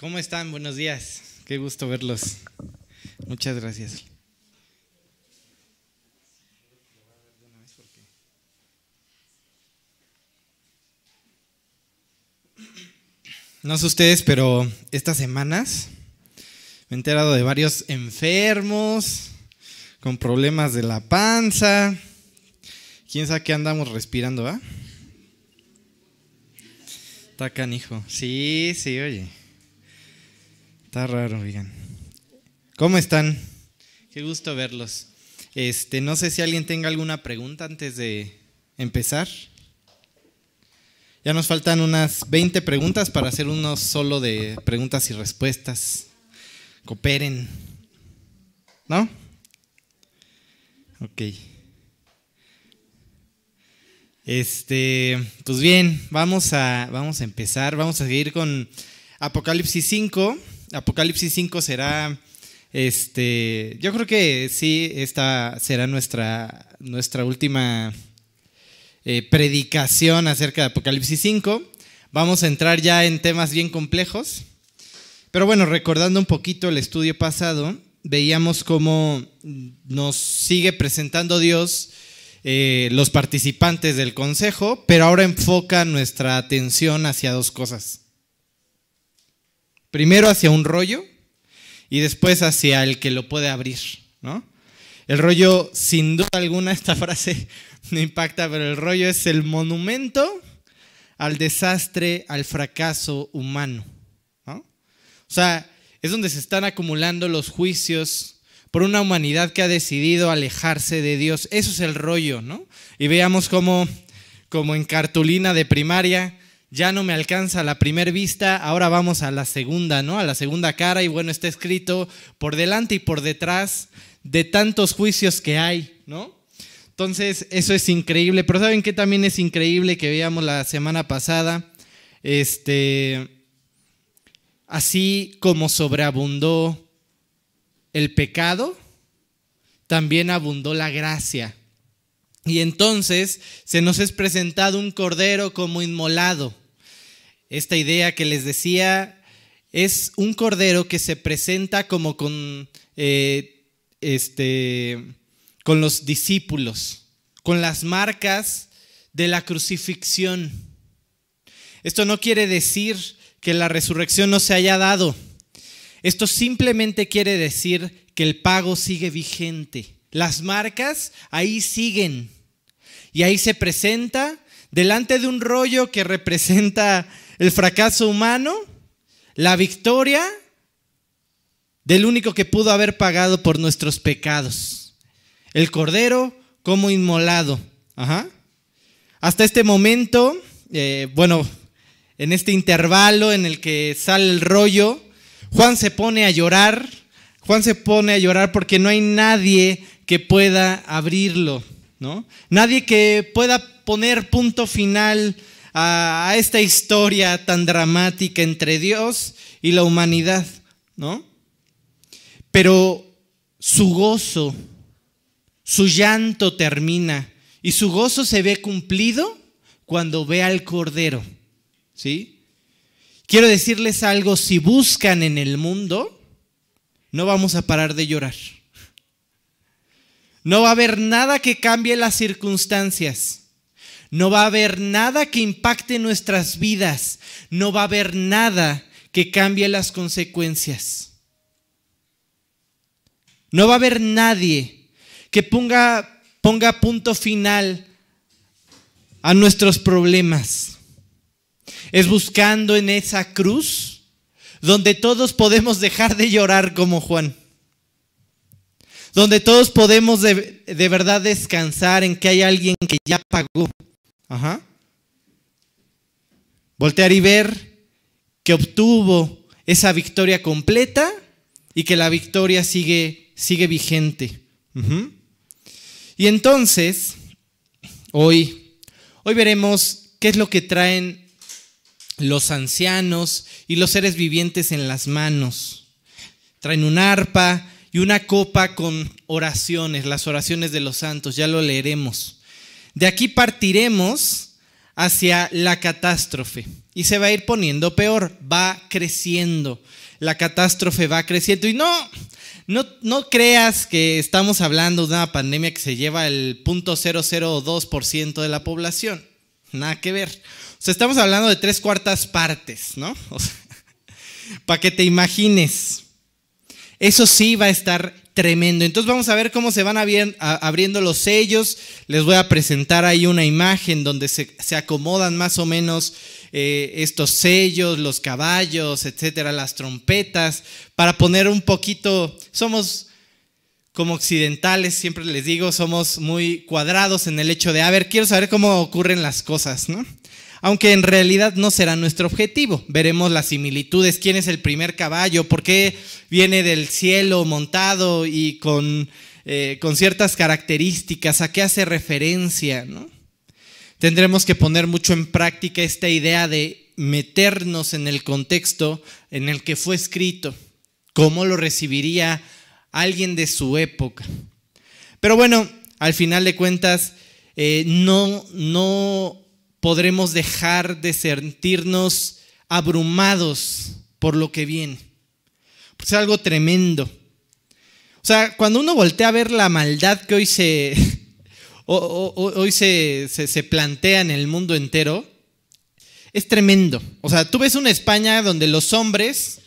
¿Cómo están? Buenos días. Qué gusto verlos. Muchas gracias. No sé ustedes, pero estas semanas me he enterado de varios enfermos con problemas de la panza. ¿Quién sabe qué andamos respirando, ah? Está canijo. Sí, sí, oye. Está raro, oigan. ¿Cómo están? Qué gusto verlos. Este, no sé si alguien tenga alguna pregunta antes de empezar. Ya nos faltan unas 20 preguntas para hacer uno solo de preguntas y respuestas. Cooperen. ¿No? Ok. Este, pues bien, vamos a, vamos a empezar, vamos a seguir con Apocalipsis 5. Apocalipsis 5 será, este, yo creo que sí, esta será nuestra, nuestra última eh, predicación acerca de Apocalipsis 5. Vamos a entrar ya en temas bien complejos. Pero bueno, recordando un poquito el estudio pasado, veíamos cómo nos sigue presentando Dios eh, los participantes del consejo, pero ahora enfoca nuestra atención hacia dos cosas. Primero hacia un rollo y después hacia el que lo puede abrir, ¿no? El rollo, sin duda alguna, esta frase me impacta, pero el rollo es el monumento al desastre, al fracaso humano. ¿no? O sea, es donde se están acumulando los juicios por una humanidad que ha decidido alejarse de Dios. Eso es el rollo, ¿no? Y veamos cómo, como en cartulina de primaria, ya no me alcanza la primera vista, ahora vamos a la segunda, ¿no? A la segunda cara y bueno, está escrito por delante y por detrás de tantos juicios que hay, ¿no? Entonces, eso es increíble, pero ¿saben qué también es increíble que veíamos la semana pasada? Este, así como sobreabundó el pecado, también abundó la gracia. Y entonces se nos es presentado un cordero como inmolado. Esta idea que les decía es un cordero que se presenta como con, eh, este, con los discípulos, con las marcas de la crucifixión. Esto no quiere decir que la resurrección no se haya dado. Esto simplemente quiere decir que el pago sigue vigente. Las marcas ahí siguen. Y ahí se presenta delante de un rollo que representa el fracaso humano, la victoria del único que pudo haber pagado por nuestros pecados. El cordero como inmolado. Hasta este momento, eh, bueno, en este intervalo en el que sale el rollo, Juan se pone a llorar, Juan se pone a llorar porque no hay nadie que pueda abrirlo, ¿no? Nadie que pueda poner punto final a, esta historia tan dramática entre Dios y la humanidad, ¿no? Pero su gozo, su llanto termina y su gozo se ve cumplido cuando ve al Cordero, ¿sí? Quiero decirles algo, si buscan en el mundo, no vamos a parar de llorar. No va a haber nada que cambie las circunstancias. No va a haber nada que impacte nuestras vidas. No va a haber nada que cambie las consecuencias. No va a haber nadie que ponga, ponga punto final a nuestros problemas es buscando en esa cruz donde todos podemos dejar de llorar como Juan. Donde todos podemos de, verdad descansar en que hay alguien que ya pagó. Ajá. Voltear y ver que obtuvo esa victoria completa y que la victoria sigue, sigue vigente. Y entonces, hoy, hoy veremos qué es lo que traen los ancianos y los seres vivientes en las manos. Traen un arpa y una copa con oraciones, las oraciones de los santos, ya lo leeremos. De aquí partiremos hacia la catástrofe. y se va a ir poniendo peor, va creciendo. La catástrofe va creciendo y no, no, no creas que estamos hablando de una pandemia que se lleva el 0.002% de la población. Nada que ver. O sea, estamos hablando de tres cuartas partes, ¿no? para que te imagines. Eso sí va a estar tremendo. Entonces vamos a ver cómo se van abriendo los sellos. Les voy a presentar ahí una imagen donde se, acomodan más o menos eh, estos sellos, los caballos, etcétera, las trompetas, para poner un poquito. Somos como occidentales, siempre les digo, somos muy cuadrados en el hecho de, a ver, quiero saber cómo ocurren las cosas, ¿no? Aunque en realidad no será nuestro objetivo. Veremos las similitudes, quién es el primer caballo, por qué viene del cielo montado y con, eh, con ciertas características, a qué hace referencia. Tendremos que poner mucho en práctica esta idea de meternos en el contexto en el que fue escrito, cómo lo recibiría alguien de su época. Pero bueno, al final de cuentas, eh, no, no podremos dejar de sentirnos abrumados por lo que viene. Pues es algo tremendo. O sea, cuando uno voltea a ver la maldad que hoy se, hoy se, se, plantea en el mundo entero, es tremendo. O sea, tú ves una España donde los hombres,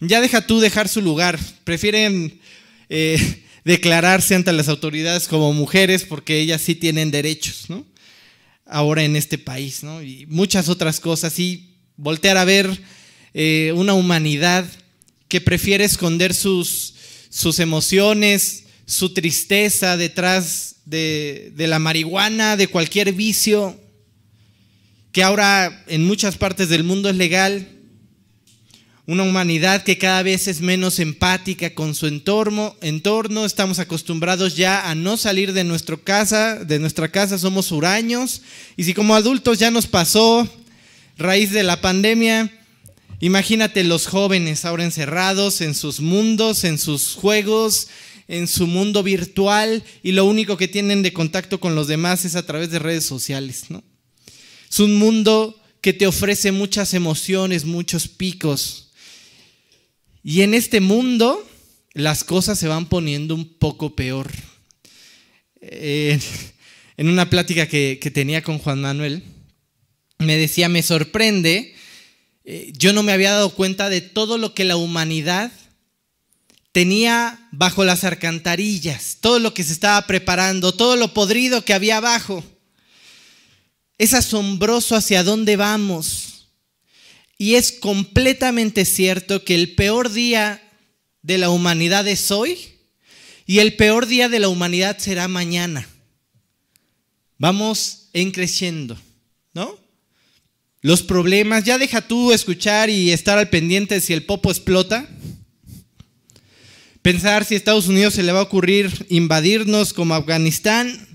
ya deja tú dejar su lugar, prefieren eh, declararse ante las autoridades como mujeres porque ellas sí tienen derechos, ¿no? Ahora en este país, ¿no? Y muchas otras cosas. Y voltear a ver eh, una humanidad que prefiere esconder sus, sus emociones, su tristeza detrás de, de la marihuana, de cualquier vicio, que ahora en muchas partes del mundo es legal, una humanidad que cada vez es menos empática con su entorno, entorno, estamos acostumbrados ya a no salir de nuestra casa, de nuestra casa somos huraños, y si como adultos ya nos pasó raíz de la pandemia, imagínate los jóvenes ahora encerrados en sus mundos, en sus juegos, en su mundo virtual y lo único que tienen de contacto con los demás es a través de redes sociales, ¿no? Es un mundo que te ofrece muchas emociones, muchos picos, y en este mundo las cosas se van poniendo un poco peor. Eh, en una plática que, tenía con Juan Manuel, me decía, me sorprende, eh, yo no me había dado cuenta de todo lo que la humanidad tenía bajo las alcantarillas, todo lo que se estaba preparando, todo lo podrido que había abajo. Es asombroso hacia dónde vamos. Y es completamente cierto que el peor día de la humanidad es hoy y el peor día de la humanidad será mañana. Vamos en creciendo, ¿no? Los problemas, ya deja tú escuchar y estar al pendiente si el popo explota. Pensar si a Estados Unidos se le va a ocurrir invadirnos como Afganistán.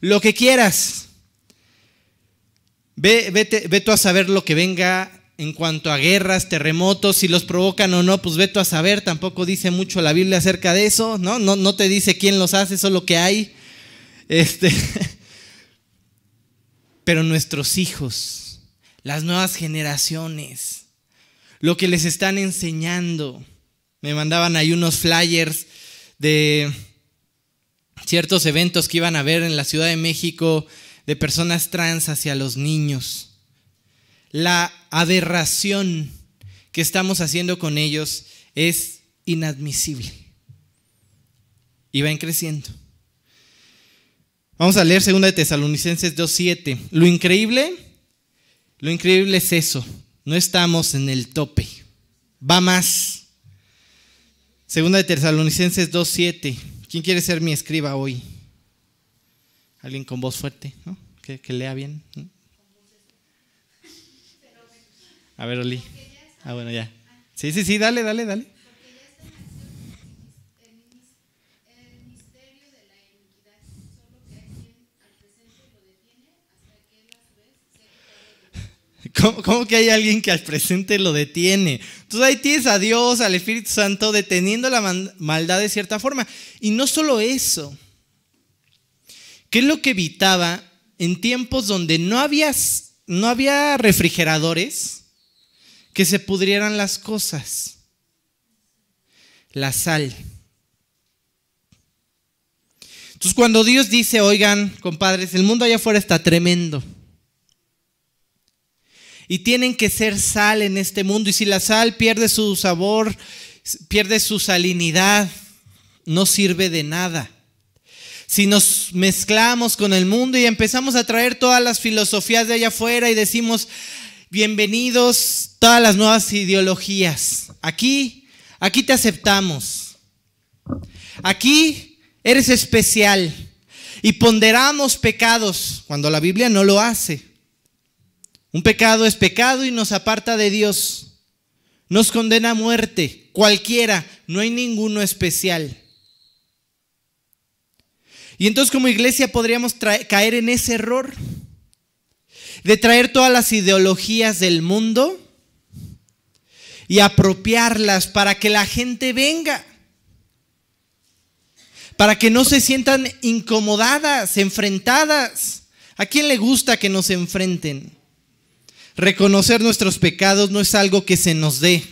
Lo que quieras. Ve, vete, vete a saber lo que venga en cuanto a guerras, terremotos, si los provocan o no, pues veto a saber, tampoco dice mucho la Biblia acerca de eso, ¿no? No, te dice quién los hace, solo que hay. Este, pero nuestros hijos, las nuevas generaciones, lo que les están enseñando. Me mandaban ahí unos flyers de ciertos eventos que iban a ver en la Ciudad de México de personas trans hacia los niños la aberración que estamos haciendo con ellos es inadmisible. Y van creciendo. Vamos a leer 2 de Tesalonicenses 2.7. Lo increíble, lo increíble es eso. No estamos en el tope. Va más. 2 de Tesalonicenses 2.7. ¿Quién quiere ser mi escriba hoy? Alguien con voz fuerte, ¿no? que, que lea bien. A ver, Oli. Ah, bueno, ya. Sí, sí, sí, dale, dale, dale. ¿Cómo, ¿Cómo, que hay alguien que al presente lo detiene? Entonces ahí tienes a Dios, al Espíritu Santo, deteniendo la maldad de cierta forma. Y no solo eso. ¿Qué es lo que evitaba en tiempos donde no había no había refrigeradores que se pudrieran las cosas. La sal. Entonces cuando Dios dice, oigan, compadres, el mundo allá afuera está tremendo. Y tienen que ser sal en este mundo. Y si la sal pierde su sabor, pierde su salinidad, no sirve de nada. Si nos mezclamos con el mundo y empezamos a traer todas las filosofías de allá afuera y decimos, bienvenidos todas las nuevas ideologías. Aquí, aquí te aceptamos. Aquí Eres especial. Y ponderamos pecados cuando la Biblia no lo hace. Un pecado es pecado y nos aparta de Dios. Nos condena a muerte. Cualquiera. No hay ninguno especial. Y entonces como iglesia podríamos caer en ese error de traer todas las ideologías del mundo y apropiarlas para que la gente venga para que no se sientan incomodadas, enfrentadas. ¿A quién le gusta que nos enfrenten? Reconocer nuestros pecados no es algo que se nos dé.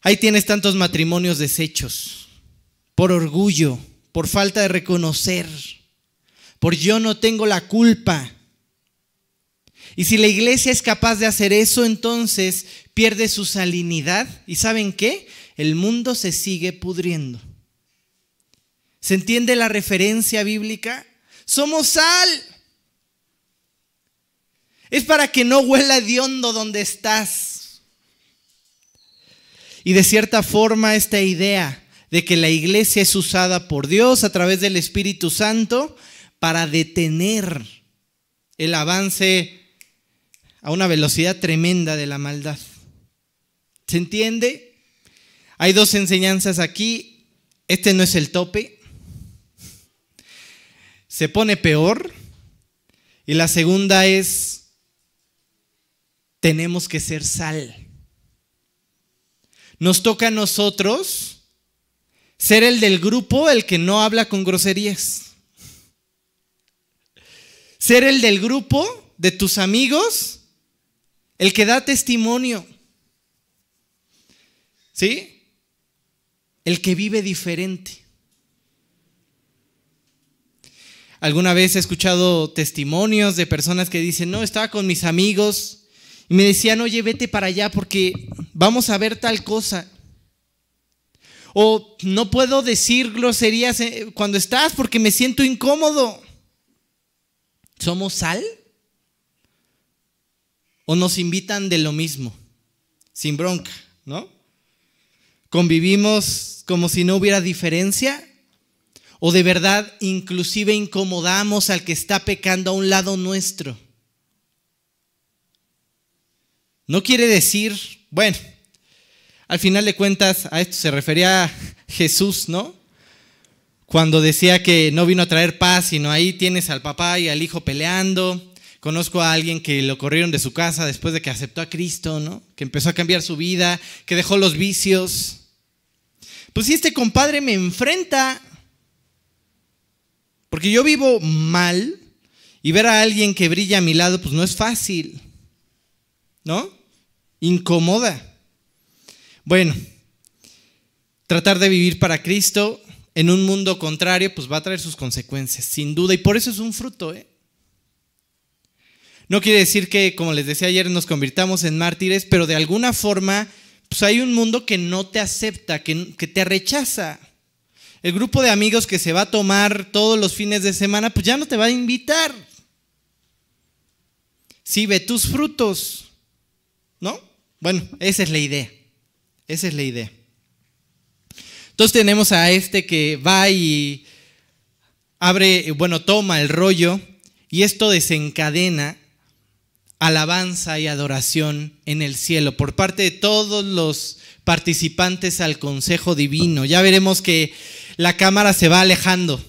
Ahí tienes tantos matrimonios deshechos, por orgullo, por falta de reconocer, por yo no tengo la culpa. Y si la iglesia es capaz de hacer eso, entonces pierde su salinidad. ¿Y saben qué? El mundo se sigue pudriendo. ¿Se entiende la referencia bíblica? Somos sal. Es para que no huela hondo donde estás. Y de cierta forma esta idea de que la iglesia es usada por Dios a través del Espíritu Santo para detener el avance a una velocidad tremenda de la maldad. ¿Se entiende? Hay dos enseñanzas aquí. Este no es el tope se pone peor. Y la segunda es, tenemos que ser sal. Nos toca a nosotros ser el del grupo el que no habla con groserías. Ser el del grupo de tus amigos el que da testimonio. ¿Sí? El que vive diferente. Alguna vez he escuchado testimonios de personas que dicen, no, estaba con mis amigos y me decían, oye, vete para allá porque vamos a ver tal cosa. O no puedo decir groserías eh, cuando estás porque me siento incómodo. ¿Somos sal? ¿O nos invitan de lo mismo? Sin bronca, ¿no? ¿Convivimos como si no hubiera diferencia? ¿O de verdad inclusive incomodamos al que está pecando a un lado nuestro? No quiere decir, bueno, al final de cuentas a esto se refería Jesús, ¿no? Cuando decía que no vino a traer paz, sino ahí tienes al papá y al hijo peleando. Conozco a alguien que lo corrieron de su casa después de que aceptó a Cristo, ¿no? Que empezó a cambiar su vida, que dejó los vicios. Pues si este compadre me enfrenta porque yo vivo mal y ver a alguien que brilla a mi lado, pues no es fácil. ¿No? Incomoda. Bueno, tratar de vivir para Cristo en un mundo contrario, pues va a traer sus consecuencias, sin duda. Y por eso es un fruto, ¿eh? No quiere decir que, como les decía ayer, nos convirtamos en mártires, pero de alguna forma, pues hay un mundo que no te acepta, que, que te rechaza el grupo de amigos que se va a tomar todos los fines de semana, pues ya no te va a invitar. Sí, ve tus frutos, ¿no? Bueno, esa es la idea. Esa es la idea. Entonces tenemos a este que va y abre, bueno, toma el rollo y esto desencadena alabanza y adoración en el cielo por parte de todos los participantes al consejo divino. Ya veremos que la cámara se va alejando.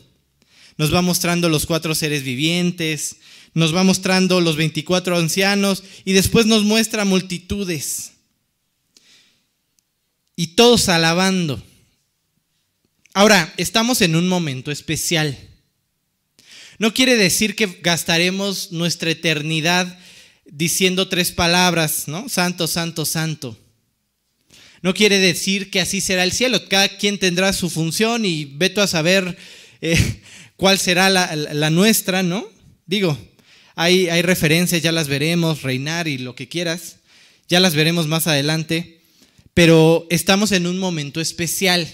Nos va mostrando los cuatro seres vivientes, nos va mostrando los 24 ancianos y después nos muestra multitudes. Y todos alabando. Ahora, estamos en un momento especial. No quiere decir que gastaremos nuestra eternidad diciendo tres palabras, ¿no? Santo, santo, santo. No quiere decir que así será el cielo. Cada quien tendrá su función y veto a saber eh, cuál será la, nuestra, ¿no? Digo, hay, hay referencias, ya las veremos, reinar y lo que quieras. Ya las veremos más adelante. Pero estamos en un momento especial.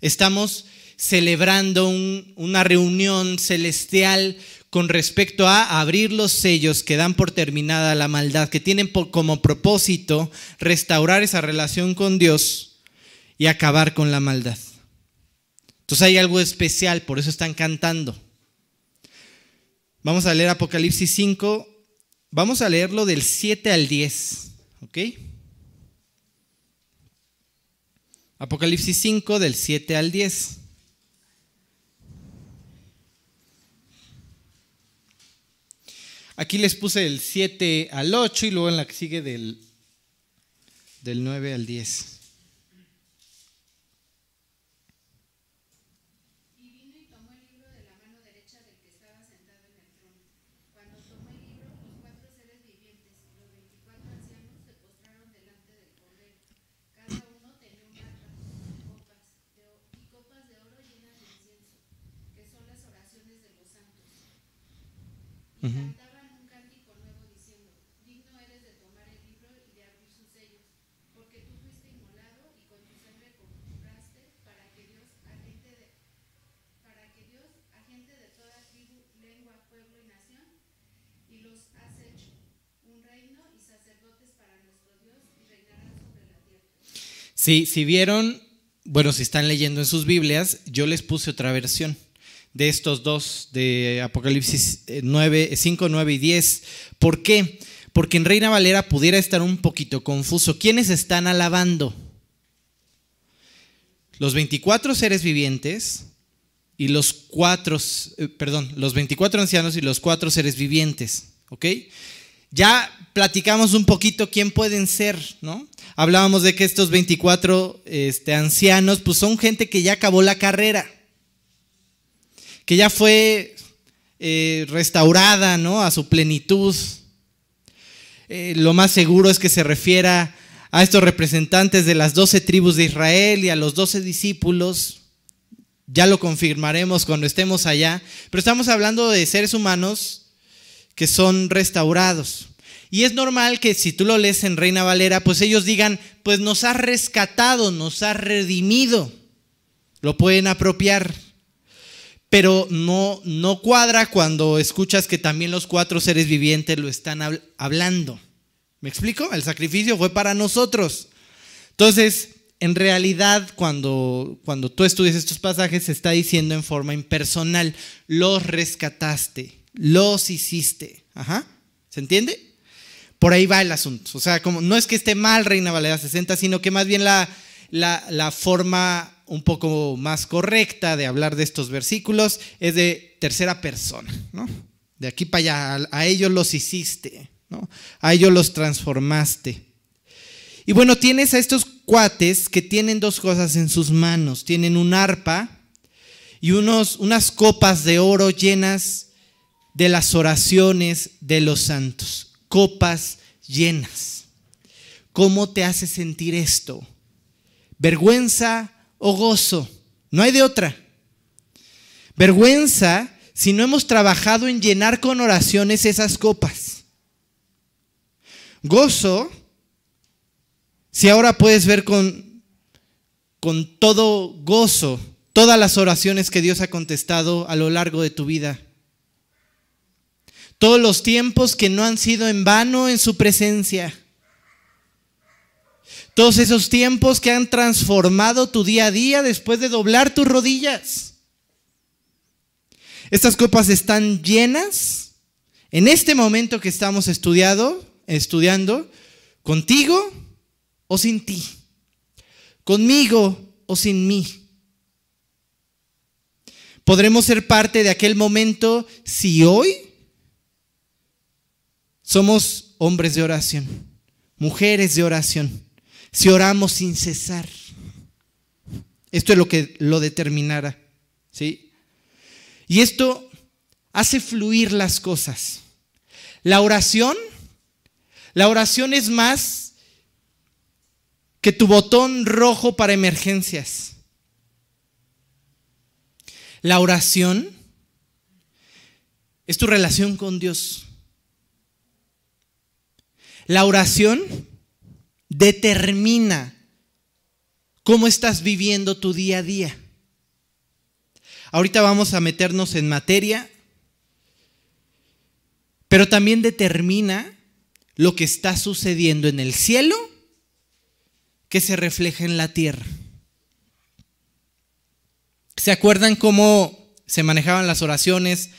Estamos celebrando una reunión celestial con respecto a abrir los sellos que dan por terminada la maldad, que tienen como propósito restaurar esa relación con Dios y acabar con la maldad. Entonces hay algo especial, por eso están cantando. Vamos a leer Apocalipsis 5, vamos a leerlo del 7 al 10, ¿ok? Apocalipsis 5 del 7 al 10. Aquí les puse el 7 al 8 y luego en la que sigue del, del 9 al 10. cantaban un cántico nuevo diciendo, digno eres de tomar el libro y de abrir sus sellos, porque tú fuiste inmolado y con tu sangre compraste para que Dios, agente de, para que Dios, agente de toda tribu, lengua, pueblo y nación, y los has hecho un reino y sacerdotes para nuestro Dios y reinarán sobre la tierra. Si vieron, bueno, si están leyendo en sus Biblias, yo les puse otra versión de estos dos, de Apocalipsis 9, 5, 9 y 10. ¿Por qué? Porque en Reina Valera pudiera estar un poquito confuso. ¿Quiénes están alabando? Los 24 seres vivientes y los cuatro, eh, perdón, los 24 ancianos y los cuatro seres vivientes, ¿ok? Ya platicamos un poquito quién pueden ser, ¿no? Hablábamos de que estos 24 este, ancianos, pues son gente que ya acabó la carrera que ya fue eh, restaurada ¿no? a su plenitud. Eh, lo más seguro es que se refiera a estos representantes de las doce tribus de Israel y a los doce discípulos. Ya lo confirmaremos cuando estemos allá. Pero estamos hablando de seres humanos que son restaurados. Y es normal que si tú lo lees en Reina Valera, pues ellos digan, pues nos ha rescatado, nos ha redimido. Lo pueden apropiar pero no, no cuadra cuando escuchas que también los cuatro seres vivientes lo están hablando. ¿Me explico? El sacrificio fue para nosotros. Entonces, en realidad, cuando, cuando tú estudias estos pasajes, se está diciendo en forma impersonal, los rescataste, los hiciste. Ajá. ¿Se entiende? Por ahí va el asunto. O sea, como, no es que esté mal Reina Valera 60, sino que más bien la, forma un poco más correcta de hablar de estos versículos es de tercera persona, ¿no? De aquí para allá, a ellos los hiciste, ¿no? A ellos los transformaste. Y bueno, tienes a estos cuates que tienen dos cosas en sus manos. Tienen un arpa y unos, unas copas de oro llenas de las oraciones de los santos. Copas llenas. ¿Cómo te hace sentir esto? ¿Vergüenza o gozo. No hay de otra. Vergüenza si no hemos trabajado en llenar con oraciones esas copas. Gozo si ahora puedes ver con, con todo gozo todas las oraciones que Dios ha contestado a lo largo de tu vida. Todos los tiempos que no han sido en vano en su presencia. Todos esos tiempos que han transformado tu día a día después de doblar tus rodillas. Estas copas están llenas en este momento que estamos estudiando, estudiando, contigo o sin ti, conmigo o sin mí. Podremos ser parte de aquel momento si hoy somos hombres de oración, mujeres de oración si oramos sin cesar. Esto es lo que lo determinará. ¿sí? Y esto hace fluir las cosas. La oración, la oración es más que tu botón rojo para emergencias. La oración es tu relación con Dios. La oración determina cómo estás viviendo tu día a día. Ahorita vamos a meternos en materia, pero también determina lo que está sucediendo en el cielo que se refleja en la tierra. ¿Se acuerdan cómo se manejaban las oraciones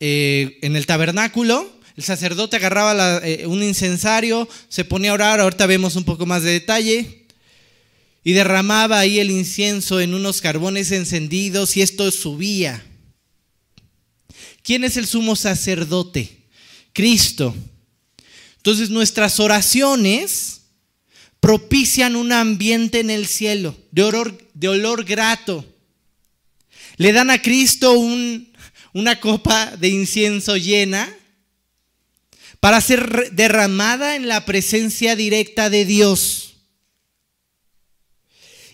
eh, en el tabernáculo? El sacerdote agarraba eh, un incensario, se ponía a orar, ahorita vemos un poco más de detalle, y derramaba ahí el incienso en unos carbones encendidos y esto subía. ¿Quién es el sumo sacerdote? Cristo. Entonces nuestras oraciones propician un ambiente en el cielo de olor, de olor grato. Le dan a Cristo una copa de incienso llena para ser derramada en la presencia directa de Dios.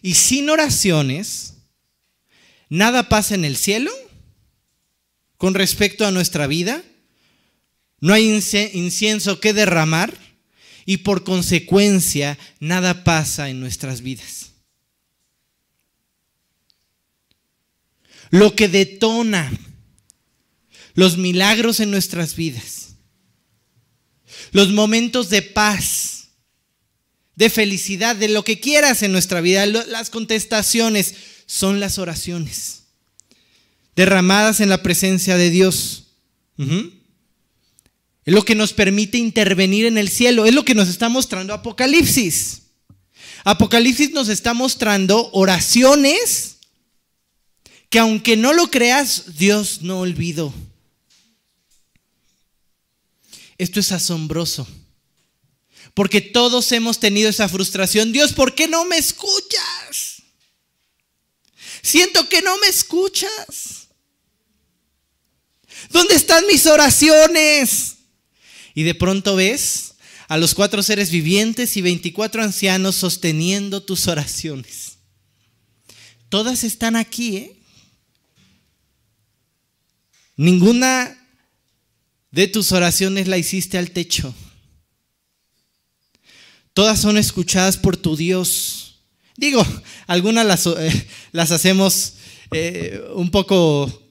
Y sin oraciones, nada pasa en el cielo con respecto a nuestra vida. No hay incienso que derramar y por consecuencia nada pasa en nuestras vidas. Lo que detona los milagros en nuestras vidas, los momentos de paz, de felicidad, de lo que quieras en nuestra vida. Las contestaciones son las oraciones derramadas en la presencia de Dios. Es lo que nos permite intervenir en el cielo. Es lo que nos está mostrando Apocalipsis. Apocalipsis nos está mostrando oraciones que aunque no lo creas, Dios no olvidó. Esto es asombroso. Porque todos hemos tenido esa frustración. Dios, ¿por qué no me escuchas? Siento que no me escuchas. ¿Dónde están mis oraciones? Y de pronto ves a los cuatro seres vivientes y 24 ancianos sosteniendo tus oraciones. Todas están aquí, ¿eh? Ninguna de tus oraciones la hiciste al techo. Todas son escuchadas por tu Dios. Digo, algunas las, eh, hacemos eh, un poco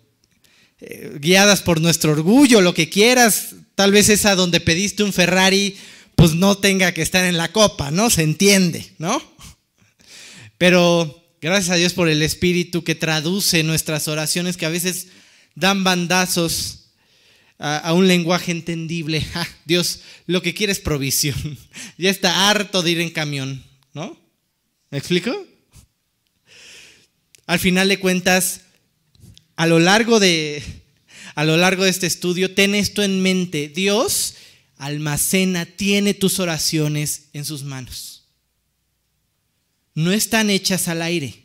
eh, guiadas por nuestro orgullo, lo que quieras. Tal vez esa donde pediste un Ferrari, pues no tenga que estar en la copa, ¿no? Se entiende, ¿no? Pero gracias a Dios por el Espíritu que traduce nuestras oraciones que a veces dan bandazos a, un lenguaje entendible. Dios lo que quiere es provisión. ya está harto de ir en camión, ¿no? ¿Me explico? Al final de cuentas, a lo largo de, a lo largo de este estudio, ten esto en mente. Dios almacena, tiene tus oraciones en sus manos. No están hechas al aire.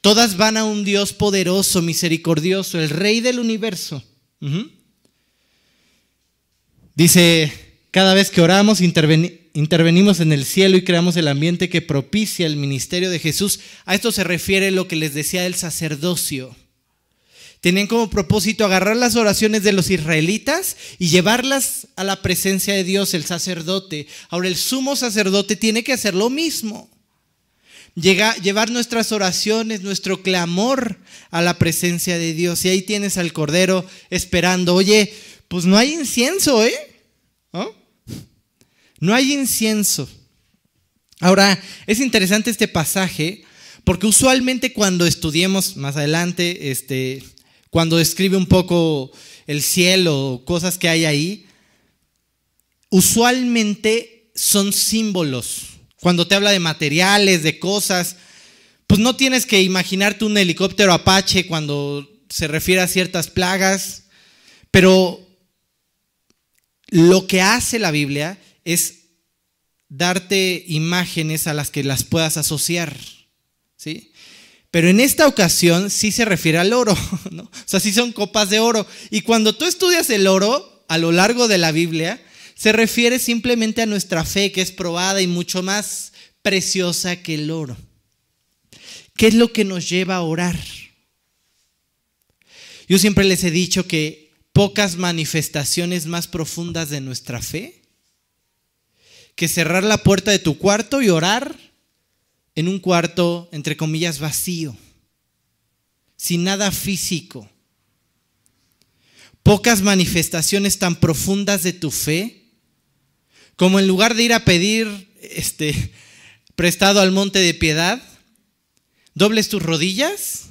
Todas van a un Dios poderoso, misericordioso, el Rey del universo Dice, cada vez que oramos, intervenimos en el cielo y creamos el ambiente que propicia el ministerio de Jesús. A esto se refiere lo que les decía del sacerdocio. Tenían como propósito agarrar las oraciones de los israelitas y llevarlas a la presencia de Dios, el sacerdote. Ahora el sumo sacerdote tiene que hacer lo mismo llevar nuestras oraciones, nuestro clamor a la presencia de Dios. Y ahí tienes al Cordero esperando. Oye, pues no hay incienso, ¿eh? ¿No? hay incienso. Ahora, es interesante este pasaje porque usualmente cuando estudiemos más adelante, este, cuando describe un poco el cielo, cosas que hay ahí, usualmente son símbolos cuando te habla de materiales, de cosas, pues no tienes que imaginarte un helicóptero Apache cuando se refiere a ciertas plagas, pero lo que hace la Biblia es darte imágenes a las que las puedas asociar, ¿sí? Pero en esta ocasión sí se refiere al oro. O sea, sí son copas de oro. Y cuando tú estudias el oro a lo largo de la Biblia, se refiere simplemente a nuestra fe, que es probada y mucho más preciosa que el oro. ¿Qué es lo que nos lleva a orar? Yo siempre les he dicho que pocas manifestaciones más profundas de nuestra fe que cerrar la puerta de tu cuarto y orar en un cuarto, entre comillas, vacío, sin nada físico. Pocas manifestaciones tan profundas de tu fe como en lugar de ir a pedir este prestado al monte de piedad, dobles tus rodillas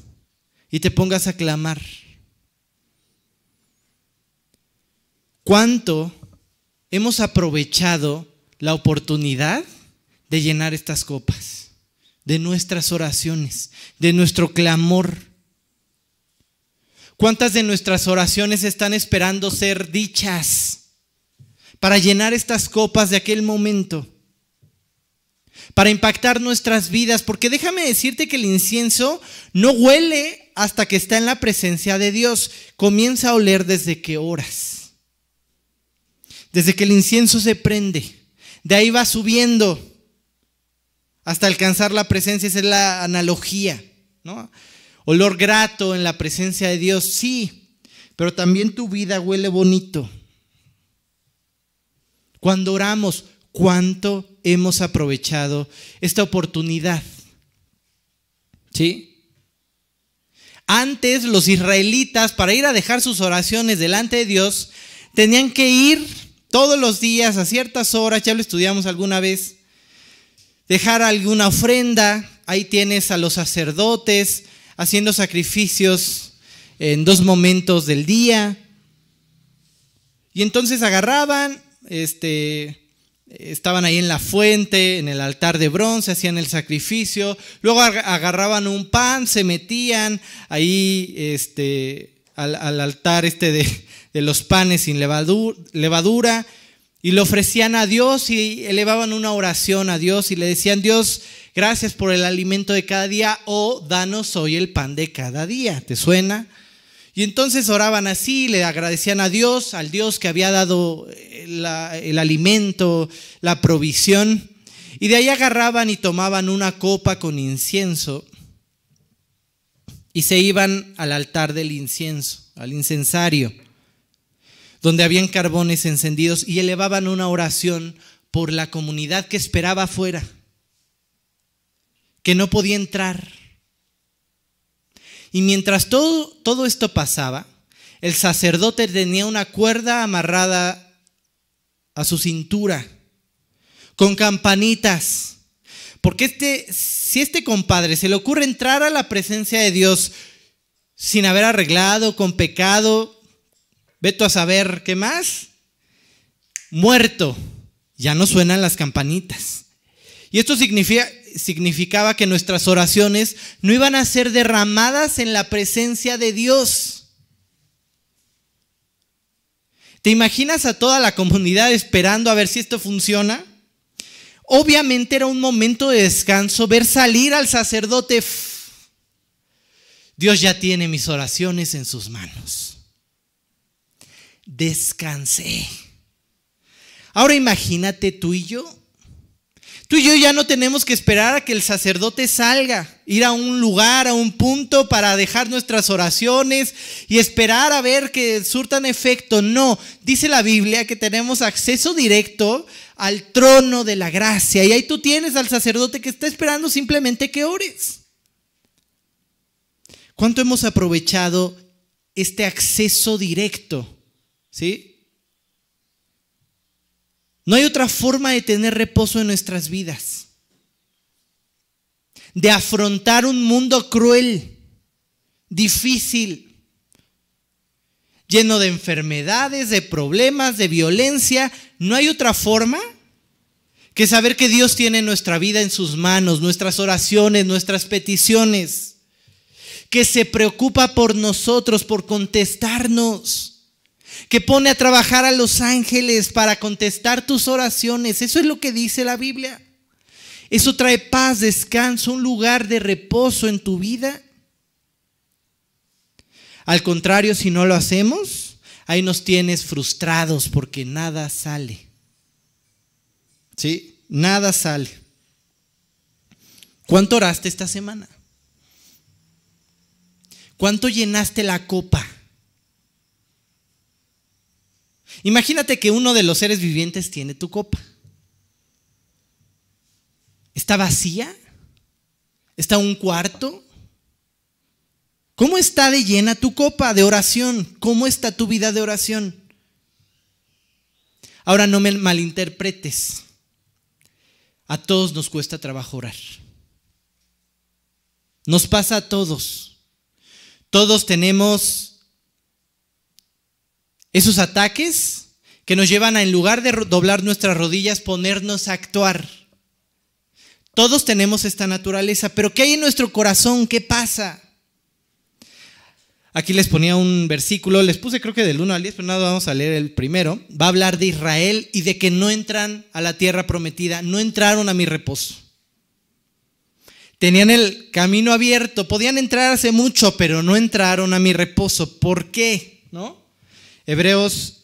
y te pongas a clamar. ¿Cuánto hemos aprovechado la oportunidad de llenar estas copas, de nuestras oraciones, de nuestro clamor? ¿Cuántas de nuestras oraciones están esperando ser dichas para llenar estas copas de aquel momento? Para impactar nuestras vidas, porque déjame decirte que el incienso no huele hasta que está en la presencia de Dios, comienza a oler desde que oras desde que el incienso se prende. De ahí va subiendo hasta alcanzar la presencia, esa es la analogía, ¿no? Olor grato en la presencia de Dios, sí, pero también tu vida huele bonito. Cuando oramos, ¿cuánto hemos aprovechado esta oportunidad? ¿Sí? Antes los israelitas, para ir a dejar sus oraciones delante de Dios, tenían que ir todos los días a ciertas horas, ya lo estudiamos alguna vez, dejar alguna ofrenda, ahí tienes a los sacerdotes haciendo sacrificios en dos momentos del día. Y entonces agarraban, este, estaban ahí en la fuente, en el altar de bronce, hacían el sacrificio, luego agarraban un pan, se metían ahí este, al, al altar este de, de los panes sin levadura, y le ofrecían a Dios y elevaban una oración a Dios y le decían, Dios, gracias por el alimento de cada día o danos hoy el pan de cada día. ¿Te suena? Y entonces oraban así, le agradecían a Dios, al Dios que había dado el alimento, la provisión. Y de ahí agarraban y tomaban una copa con incienso y se iban al altar del incienso, al incensario donde habían carbones encendidos y elevaban una oración por la comunidad que esperaba afuera, que no podía entrar. Y mientras todo, todo esto pasaba, el sacerdote tenía una cuerda amarrada a su cintura, con campanitas. Porque este, si este compadre se le ocurre entrar a la presencia de Dios sin haber arreglado, con pecado, Veto a saber qué más. Muerto. Ya no suenan las campanitas. Y esto significaba que nuestras oraciones no iban a ser derramadas en la presencia de Dios. ¿Te imaginas a toda la comunidad esperando a ver si esto funciona? Obviamente era un momento de descanso ver salir al sacerdote. Dios ya tiene mis oraciones en sus manos descansé. Ahora imagínate tú y yo. Tú y yo ya no tenemos que esperar a que el sacerdote salga, ir a un lugar, a un punto para dejar nuestras oraciones y esperar a ver que surtan efecto. No, dice la Biblia que tenemos acceso directo al trono de la gracia y ahí tú tienes al sacerdote que está esperando simplemente que ores. ¿Cuánto hemos aprovechado este acceso directo ¿Sí? No hay otra forma de tener reposo en nuestras vidas. De afrontar un mundo cruel, difícil, lleno de enfermedades, de problemas, de violencia. No hay otra forma que saber que Dios tiene nuestra vida en sus manos, nuestras oraciones, nuestras peticiones, que se preocupa por nosotros, por contestarnos que pone a trabajar a los ángeles para contestar tus oraciones. Eso es lo que dice la Biblia. ¿Eso trae paz, descanso, un lugar de reposo en tu vida? Al contrario, si no lo hacemos, ahí nos tienes frustrados porque nada sale. ¿Sí? Nada sale. ¿Cuánto oraste esta semana? ¿Cuánto llenaste la copa? Imagínate que uno de los seres vivientes tiene tu copa. ¿Está vacía? ¿Está un cuarto? ¿Cómo está de llena tu copa de oración? ¿Cómo está tu vida de oración? Ahora no me malinterpretes. A todos nos cuesta trabajo orar. Nos pasa a todos. Todos tenemos esos ataques que nos llevan a, en lugar de doblar nuestras rodillas, ponernos a actuar. Todos tenemos esta naturaleza, pero ¿qué hay en nuestro corazón? ¿Qué pasa? Aquí les ponía un versículo, les puse creo que del 1 al 10, pero nada, vamos a leer el primero. Va a hablar de Israel y de que no entran a la tierra prometida, no entraron a mi reposo. Tenían el camino abierto, podían entrar hace mucho, pero no entraron a mi reposo. ¿Por qué? ¿No? Hebreos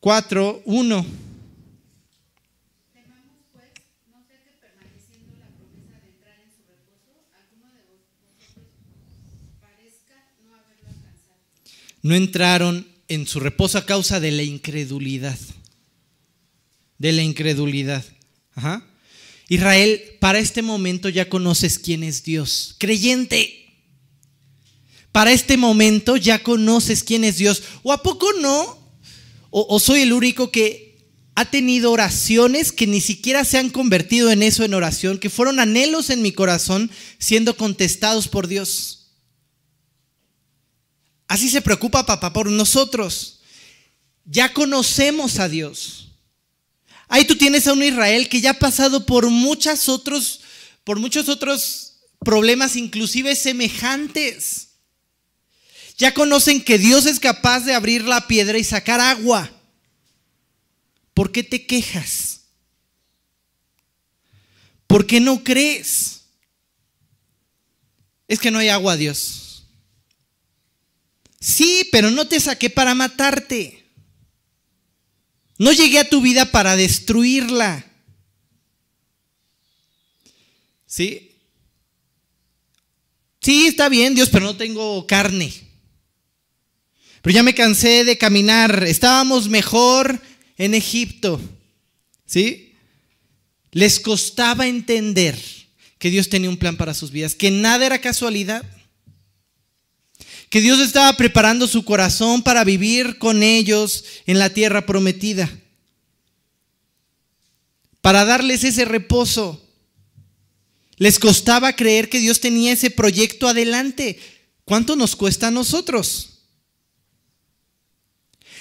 4, 1. no entraron en su reposo a causa de la incredulidad. De la incredulidad. Israel, para este momento ya conoces quién es Dios. Creyente. Para este momento ya conoces quién es Dios. ¿O a poco no? ¿O, soy el único que ha tenido oraciones que ni siquiera se han convertido en eso, en oración, que fueron anhelos en mi corazón siendo contestados por Dios? Así se preocupa papá por nosotros. Ya conocemos a Dios. Ahí tú tienes a un Israel que ya ha pasado por muchas otros, por muchos otros problemas, inclusive semejantes. Ya conocen que Dios es capaz de abrir la piedra y sacar agua. ¿Por qué te quejas? ¿Por qué no crees? Es que no hay agua, Dios. Sí, pero no te saqué para matarte. No llegué a tu vida para destruirla. ¿Sí? Sí, está bien, Dios, pero no tengo carne. Pero ya me cansé de caminar. Estábamos mejor en Egipto. ¿Sí? Les costaba entender que Dios tenía un plan para sus vidas, que nada era casualidad que Dios estaba preparando su corazón para vivir con ellos en la tierra prometida, para darles ese reposo. Les costaba creer que Dios tenía ese proyecto adelante. ¿Cuánto nos cuesta a nosotros?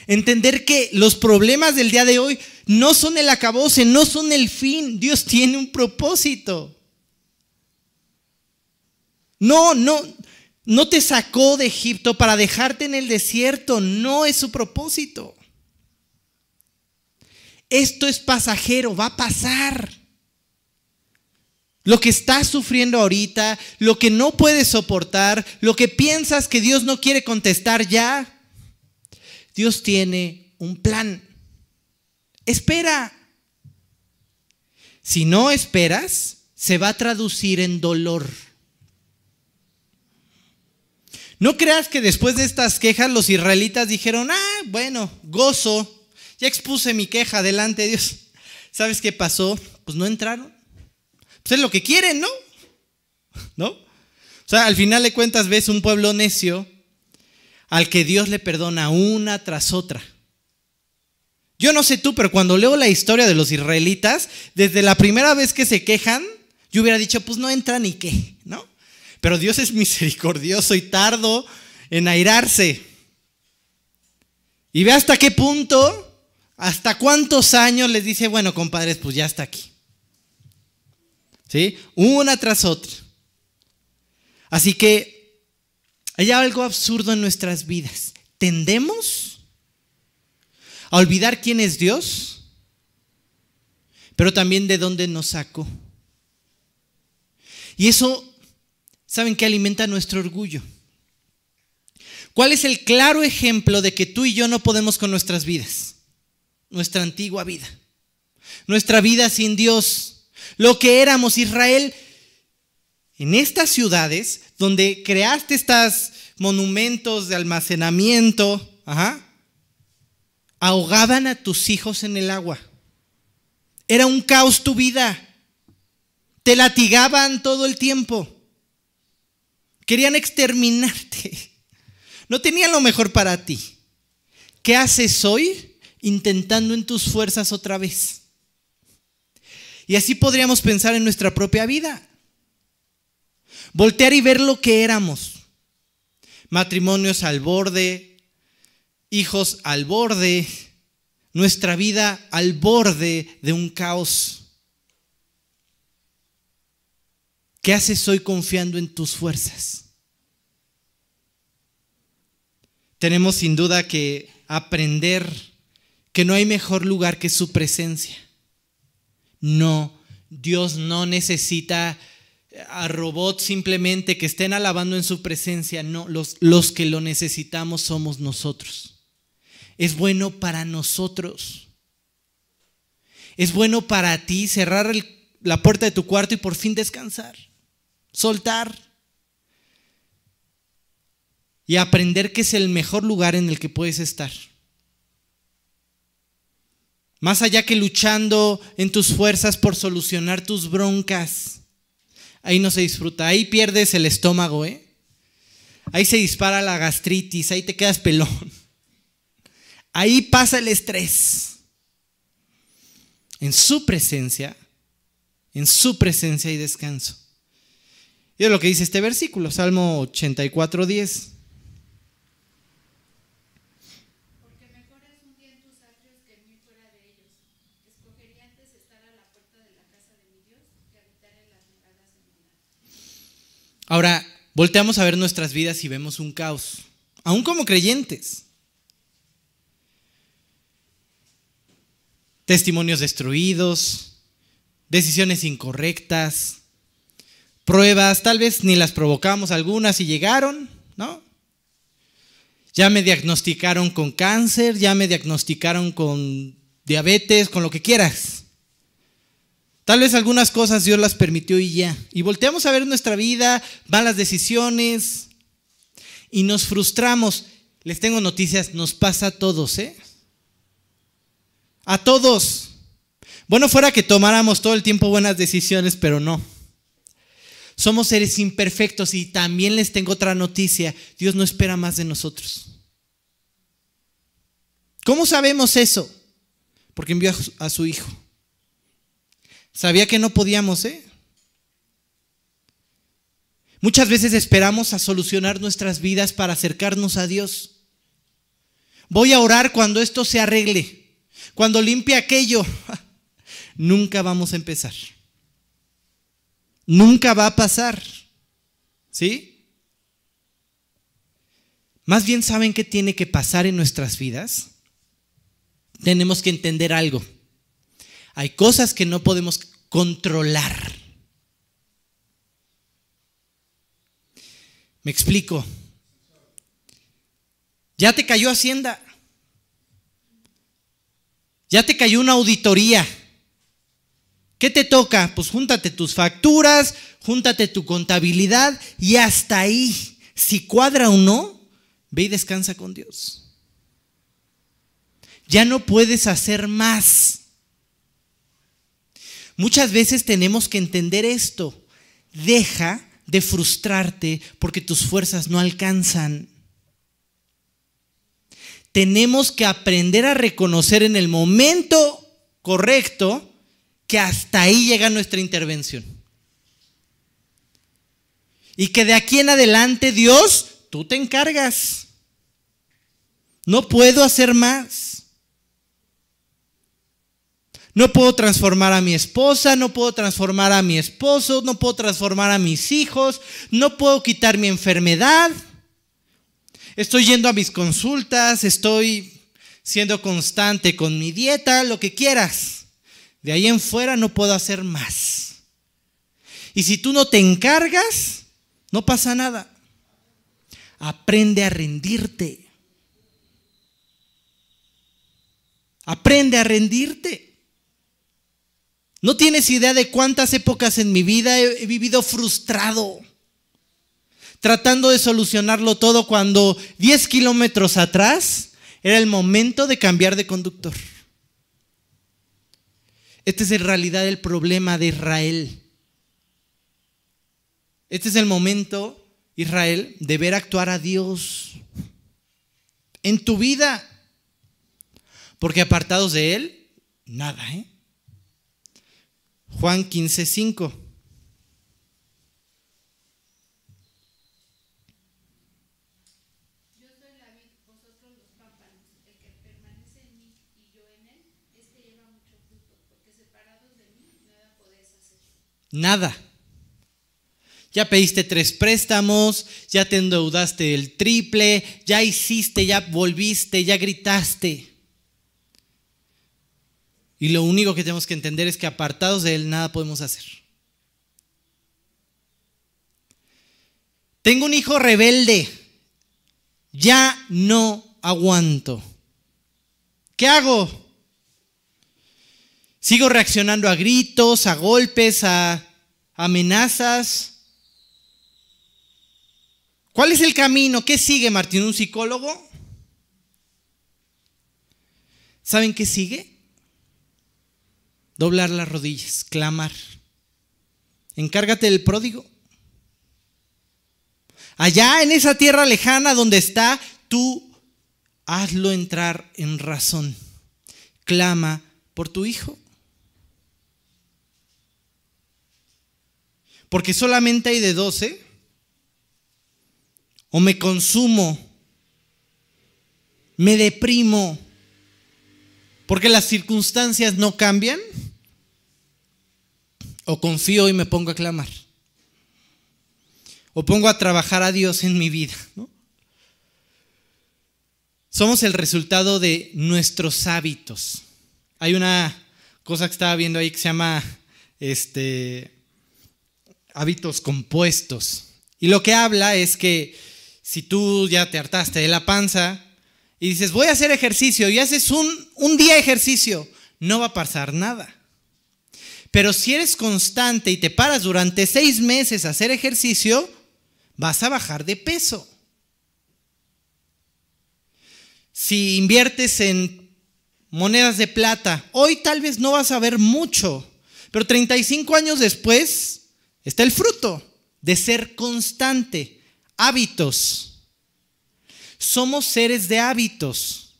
Entender que los problemas del día de hoy no son el acabose, no son el fin. Dios tiene un propósito. No, no, no te sacó de Egipto para dejarte en el desierto, no es su propósito. Esto es pasajero, va a pasar. Lo que estás sufriendo ahorita, lo que no puedes soportar, lo que piensas que Dios no quiere contestar ya, Dios tiene un plan. Espera. Si no esperas, se va a traducir en dolor. No creas que después de estas quejas los israelitas dijeron, ah, bueno, gozo, ya expuse mi queja delante de Dios. ¿Sabes qué pasó? Pues no entraron. Pues es lo que quieren, ¿no? ¿No? O sea, al final de cuentas ves un pueblo necio al que Dios le perdona una tras otra. Yo no sé tú, pero cuando leo la historia de los israelitas, desde la primera vez que se quejan, yo hubiera dicho, pues no entran ni qué, ¿no? Pero Dios es misericordioso y tardo en airarse. Y ve hasta qué punto, hasta cuántos años les dice, bueno, compadres, pues ya está aquí. ¿Sí? Una tras otra. Así que hay algo absurdo en nuestras vidas. Tendemos a olvidar quién es Dios, pero también de dónde nos sacó. Y eso, ¿saben qué alimenta nuestro orgullo? ¿Cuál es el claro ejemplo de que tú y yo no podemos con nuestras vidas? Nuestra antigua vida. Nuestra vida sin Dios. Lo que éramos Israel. En estas ciudades donde creaste estos monumentos de almacenamiento, ahogaban a tus hijos en el agua. Era un caos tu vida. Te latigaban todo el tiempo. Querían exterminarte. No tenían lo mejor para ti. ¿Qué haces hoy intentando en tus fuerzas otra vez? Y así podríamos pensar en nuestra propia vida. Voltear y ver lo que éramos. Matrimonios al borde, hijos al borde, nuestra vida al borde de un caos. ¿Qué haces hoy confiando en tus fuerzas? Tenemos sin duda que aprender que no hay mejor lugar que su presencia. No, Dios no necesita a robots simplemente que estén alabando en su presencia. No, los, los que lo necesitamos somos nosotros. Es bueno para nosotros. Es bueno para ti cerrar la puerta de tu cuarto y por fin descansar soltar y aprender que es el mejor lugar en el que puedes estar. Más allá que luchando en tus fuerzas por solucionar tus broncas. Ahí no se disfruta, ahí pierdes el estómago, ¿eh? Ahí se dispara la gastritis, ahí te quedas pelón. Ahí pasa el estrés. En su presencia, en su presencia hay descanso. Y es lo que dice este versículo, Salmo 84, 10. Porque mejor es un día en tus atrios que mil fuera de ellos. Escogería antes estar a la puerta de la casa de mi Dios que habitar en las moradas de mi Ahora, volteamos a ver nuestras vidas y vemos un caos, aún como creyentes. Testimonios destruidos, decisiones incorrectas, pruebas, tal vez ni las provocamos algunas y llegaron, ¿no? Ya me diagnosticaron con cáncer, ya me diagnosticaron con diabetes, con lo que quieras. Tal vez algunas cosas Dios las permitió y ya. Y volteamos a ver nuestra vida, malas decisiones y nos frustramos. Les tengo noticias, nos pasa a todos, ¿eh? A todos. Bueno, fuera que tomáramos todo el tiempo buenas decisiones, pero no. Somos seres imperfectos y también les tengo otra noticia. Dios no espera más de nosotros. ¿Cómo sabemos eso? Porque envió a su hijo. Sabía que no podíamos, ¿eh? Muchas veces esperamos a solucionar nuestras vidas para acercarnos a Dios. Voy a orar cuando esto se arregle, cuando limpie aquello. Nunca vamos a empezar. Nunca va a pasar. ¿Sí? Más bien saben qué tiene que pasar en nuestras vidas. Tenemos que entender algo. Hay cosas que no podemos controlar. Me explico. Ya te cayó Hacienda. Ya te cayó una auditoría. ¿Qué te toca? Pues júntate tus facturas, júntate tu contabilidad y hasta ahí, si cuadra o no, ve y descansa con Dios. Ya no puedes hacer más. Muchas veces tenemos que entender esto. Deja de frustrarte porque tus fuerzas no alcanzan. Tenemos que aprender a reconocer en el momento correcto que hasta ahí llega nuestra intervención. Y que de aquí en adelante Dios, tú te encargas. No puedo hacer más. No puedo transformar a mi esposa, no puedo transformar a mi esposo, no puedo transformar a mis hijos, no puedo quitar mi enfermedad. Estoy yendo a mis consultas, estoy siendo constante con mi dieta, lo que quieras. De ahí en fuera no puedo hacer más. Y si tú no te encargas, no pasa nada. Aprende a rendirte. Aprende a rendirte. No tienes idea de cuántas épocas en mi vida he, vivido frustrado, tratando de solucionarlo todo cuando 10 kilómetros atrás era el momento de cambiar de conductor. Este es en realidad el problema de Israel. Este es el momento, Israel, de ver actuar a Dios en tu vida. Porque apartados de Él, nada, ¿eh? Juan 15, 5. Yo soy la vid, vosotros los pámpanos. El que permanece en mí y yo en él, este lleva mucho fruto, porque separados de mí nada podéis hacer. Nada. Ya pediste tres préstamos, ya te endeudaste el triple, ya hiciste, ya volviste, ya gritaste. Y lo único que tenemos que entender es que apartados de Él nada podemos hacer. Tengo un hijo rebelde, ya no aguanto. ¿Qué hago? Sigo reaccionando a gritos, a golpes, a amenazas. ¿Cuál es el camino? ¿Qué sigue, Martín? ¿Un psicólogo? ¿Saben qué sigue? Doblar las rodillas, clamar. Encárgate del pródigo. Allá en esa tierra lejana donde está, tú hazlo entrar en razón. Clama por tu hijo. Porque solamente hay de doce o me consumo, me deprimo, porque las circunstancias no cambian, o confío y me pongo a clamar, o pongo a trabajar a Dios en mi vida. Somos el resultado de nuestros hábitos. Hay una cosa que estaba viendo ahí que se llama este, hábitos compuestos. Y lo que habla es que si tú ya te hartaste de la panza y dices, voy a hacer ejercicio y haces un, un día ejercicio, no va a pasar nada. Pero si eres constante y te paras durante seis meses a hacer ejercicio, vas a bajar de peso. Si inviertes en monedas de plata, hoy tal vez no vas a ver mucho, pero 35 años después está el fruto de ser constante hábitos. Somos seres de hábitos.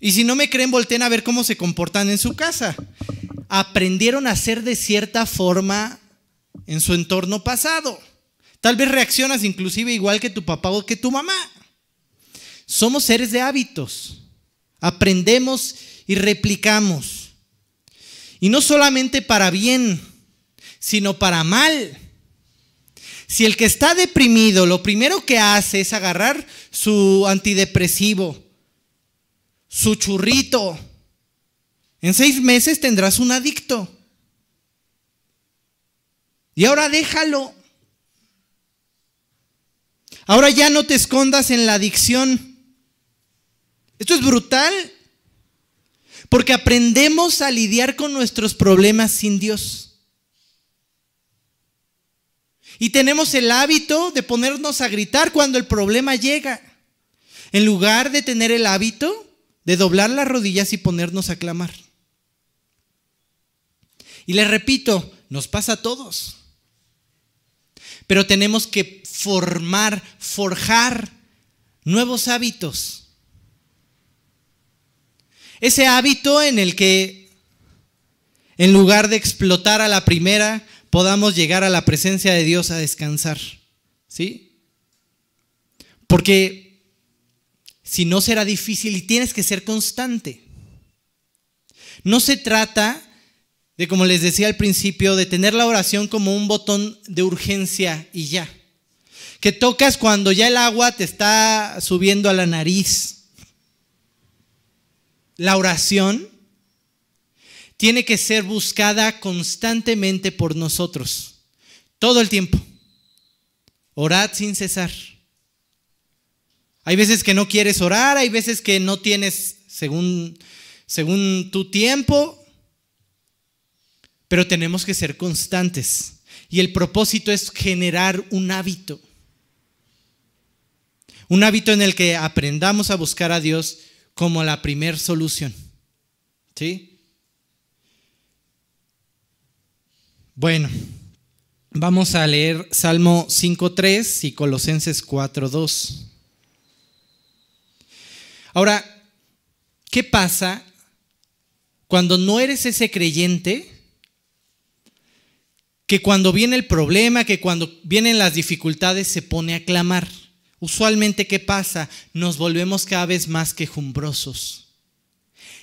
Y si no me creen, volteen a ver cómo se comportan en su casa. Aprendieron a ser de cierta forma en su entorno pasado. Tal vez reaccionas inclusive igual que tu papá o que tu mamá. Somos seres de hábitos. Aprendemos y replicamos. Y no solamente para bien, sino para mal. Si el que está deprimido lo primero que hace es agarrar su antidepresivo, su churrito, en seis meses tendrás un adicto. Y ahora déjalo. Ahora ya no te escondas en la adicción. Esto es brutal. Porque aprendemos a lidiar con nuestros problemas sin Dios. Y tenemos el hábito de ponernos a gritar cuando el problema llega. En lugar de tener el hábito de doblar las rodillas y ponernos a clamar. Y les repito, nos pasa a todos. Pero tenemos que formar, forjar nuevos hábitos. Ese hábito en el que, en lugar de explotar a la primera, podamos llegar a la presencia de Dios a descansar. ¿Sí? Porque si no será difícil y tienes que ser constante. No se trata de, como les decía al principio, de tener la oración como un botón de urgencia y ya. Que tocas cuando ya el agua te está subiendo a la nariz. La oración tiene que ser buscada constantemente por nosotros, todo el tiempo. Orad sin cesar. Hay veces que no quieres orar, hay veces que no tienes según, según tu tiempo, pero tenemos que ser constantes. Y el propósito es generar un hábito. Un hábito en el que aprendamos a buscar a Dios como la primer solución. ¿Sí? Bueno, vamos a leer Salmo 5.3 y Colosenses 4.2. Ahora, ¿qué pasa cuando no eres ese creyente? Que cuando viene el problema, que cuando vienen las dificultades se pone a clamar. Usualmente, ¿qué pasa? Nos volvemos cada vez más quejumbrosos.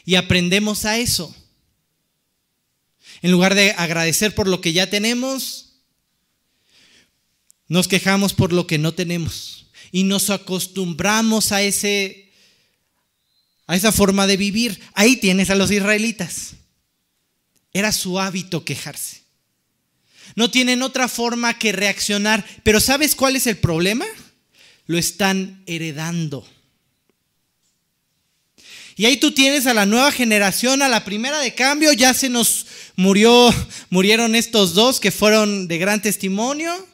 Y aprendemos a eso. En lugar de agradecer por lo que ya tenemos, nos quejamos por lo que no tenemos. Y nos acostumbramos a, ese, a esa forma de vivir. Ahí tienes a los israelitas. Era su hábito quejarse. No tienen otra forma que reaccionar. Pero ¿sabes cuál es el problema? Lo están heredando. Y ahí tú tienes a la nueva generación, a la primera de cambio, ya se nos murió, murieron estos dos que fueron de gran testimonio,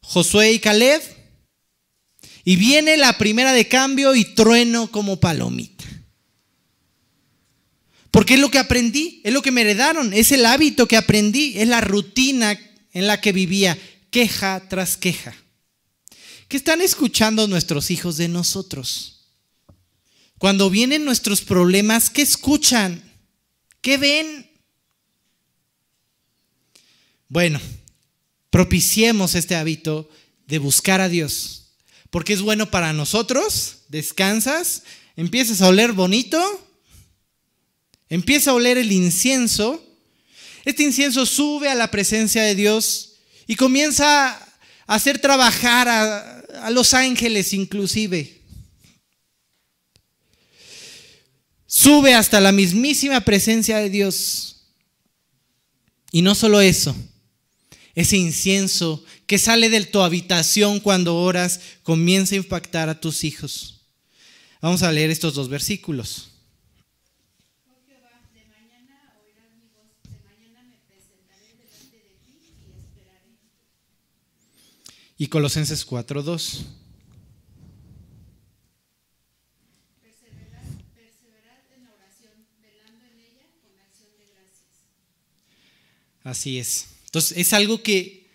Josué y Caleb. Y viene la primera de cambio y trueno como palomita. Porque es lo que aprendí, es lo que me heredaron, es el hábito que aprendí, es la rutina en la que vivía, queja tras queja. ¿Qué están escuchando nuestros hijos de nosotros? Cuando vienen nuestros problemas, ¿qué escuchan? ¿Qué ven? Bueno, propiciemos este hábito de buscar a Dios, porque es bueno para nosotros, descansas, empiezas a oler bonito, empieza a oler el incienso, este incienso sube a la presencia de Dios y comienza a hacer trabajar a, a los ángeles inclusive. sube hasta la mismísima presencia de Dios. Y no solo eso, ese incienso que sale de tu habitación cuando oras comienza a impactar a tus hijos. Vamos a leer estos dos versículos. Y Colosenses 4.2 Así es. Entonces es algo que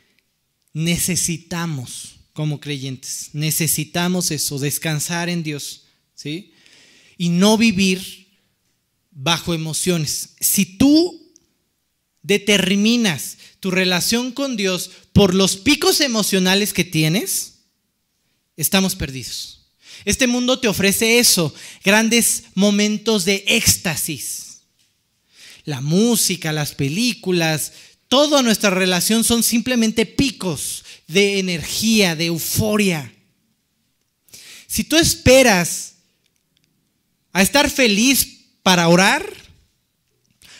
necesitamos como creyentes. Necesitamos eso, descansar en Dios, ¿sí? Y no vivir bajo emociones. Si tú determinas tu relación con Dios por los picos emocionales que tienes, estamos perdidos. Este mundo te ofrece eso, grandes momentos de éxtasis. La música, las películas, toda nuestra relación son simplemente picos de energía, de euforia. Si tú esperas a estar feliz para orar,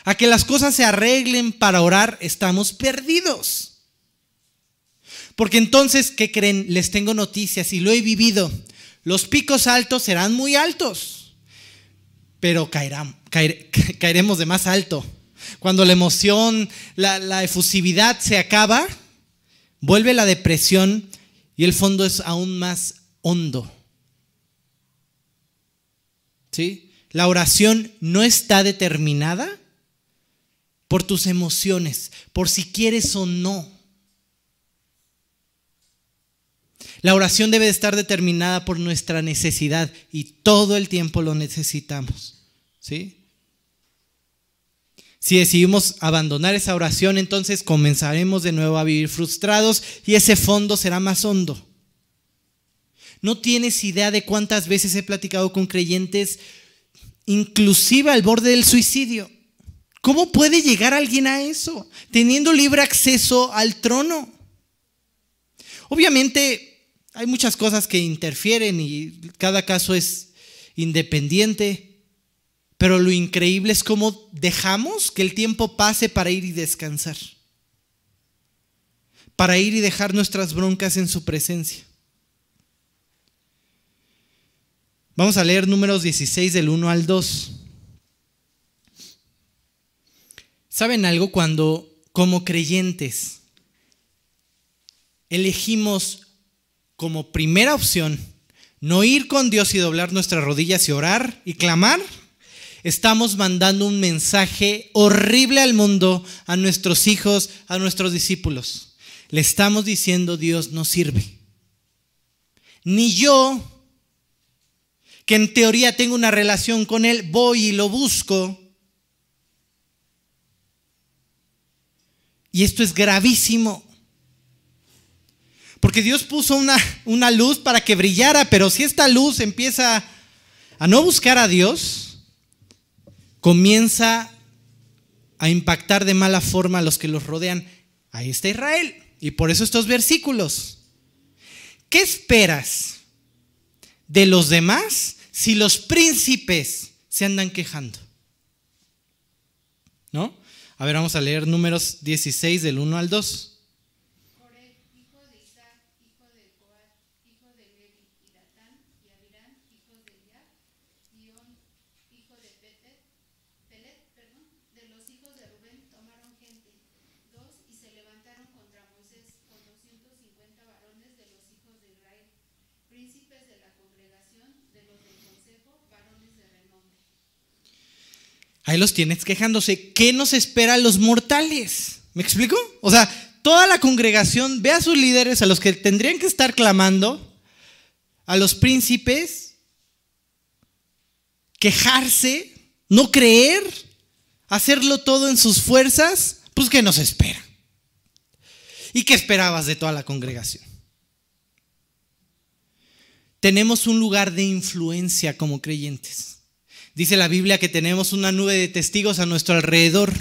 a que las cosas se arreglen para orar, estamos perdidos. Porque entonces, ¿qué creen? Les tengo noticias y lo he vivido. Los picos altos serán muy altos, pero caer- caeremos de más alto. Cuando la emoción, la, la efusividad se acaba, vuelve la depresión y el fondo es aún más hondo. ¿Sí? La oración no está determinada por tus emociones, por si quieres o no. La oración debe de estar determinada por nuestra necesidad y todo el tiempo lo necesitamos. ¿Sí? Si decidimos abandonar esa oración, entonces comenzaremos de nuevo a vivir frustrados y ese fondo será más hondo. No tienes idea de cuántas veces he platicado con creyentes, inclusive al borde del suicidio. ¿Cómo puede llegar alguien a eso? Teniendo libre acceso al trono. Obviamente hay muchas cosas que interfieren y cada caso es independiente, Pero lo increíble es cómo dejamos que el tiempo pase para ir y descansar. Para ir y dejar nuestras broncas en su presencia. Vamos a leer números 16 del 1 al 2. ¿Saben algo? Cuando como creyentes elegimos como primera opción no ir con Dios y doblar nuestras rodillas y orar y clamar, estamos mandando un mensaje horrible al mundo, a nuestros hijos, a nuestros discípulos. Le estamos diciendo Dios no sirve. Ni yo, que en teoría tengo una relación con Él, voy y lo busco. Y esto es gravísimo. Porque Dios puso una, una, luz para que brillara, pero si esta luz empieza a no buscar a Dios, comienza a impactar de mala forma a los que los rodean. Ahí está Israel. Y por eso estos versículos. ¿Qué esperas de los demás si los príncipes se andan quejando? ¿No? A ver, vamos a leer números 16 del 1 al 2. Ahí los tienes quejándose. ¿Qué nos espera a los mortales? ¿Me explico? O sea, toda la congregación ve a sus líderes, a los que tendrían que estar clamando, a los príncipes, quejarse, no creer, hacerlo todo en sus fuerzas. Pues, ¿qué nos espera? ¿Y qué esperabas de toda la congregación? Tenemos un lugar de influencia como creyentes. Dice la Biblia que tenemos una nube de testigos a nuestro alrededor.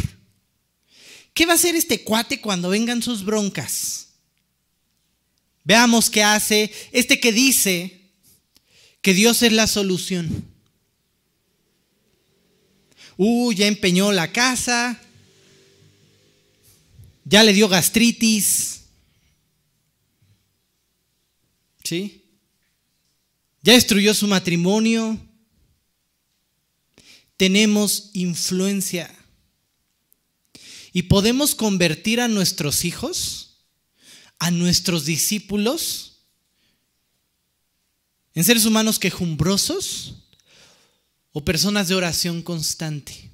¿Qué va a hacer este cuate cuando vengan sus broncas? Veamos qué hace este que dice que Dios es la solución. Uh, ya empeñó la casa, ya le dio gastritis, ¿sí? Ya destruyó su matrimonio, tenemos influencia. Y podemos convertir a nuestros hijos, a nuestros discípulos, en seres humanos quejumbrosos o personas de oración constante.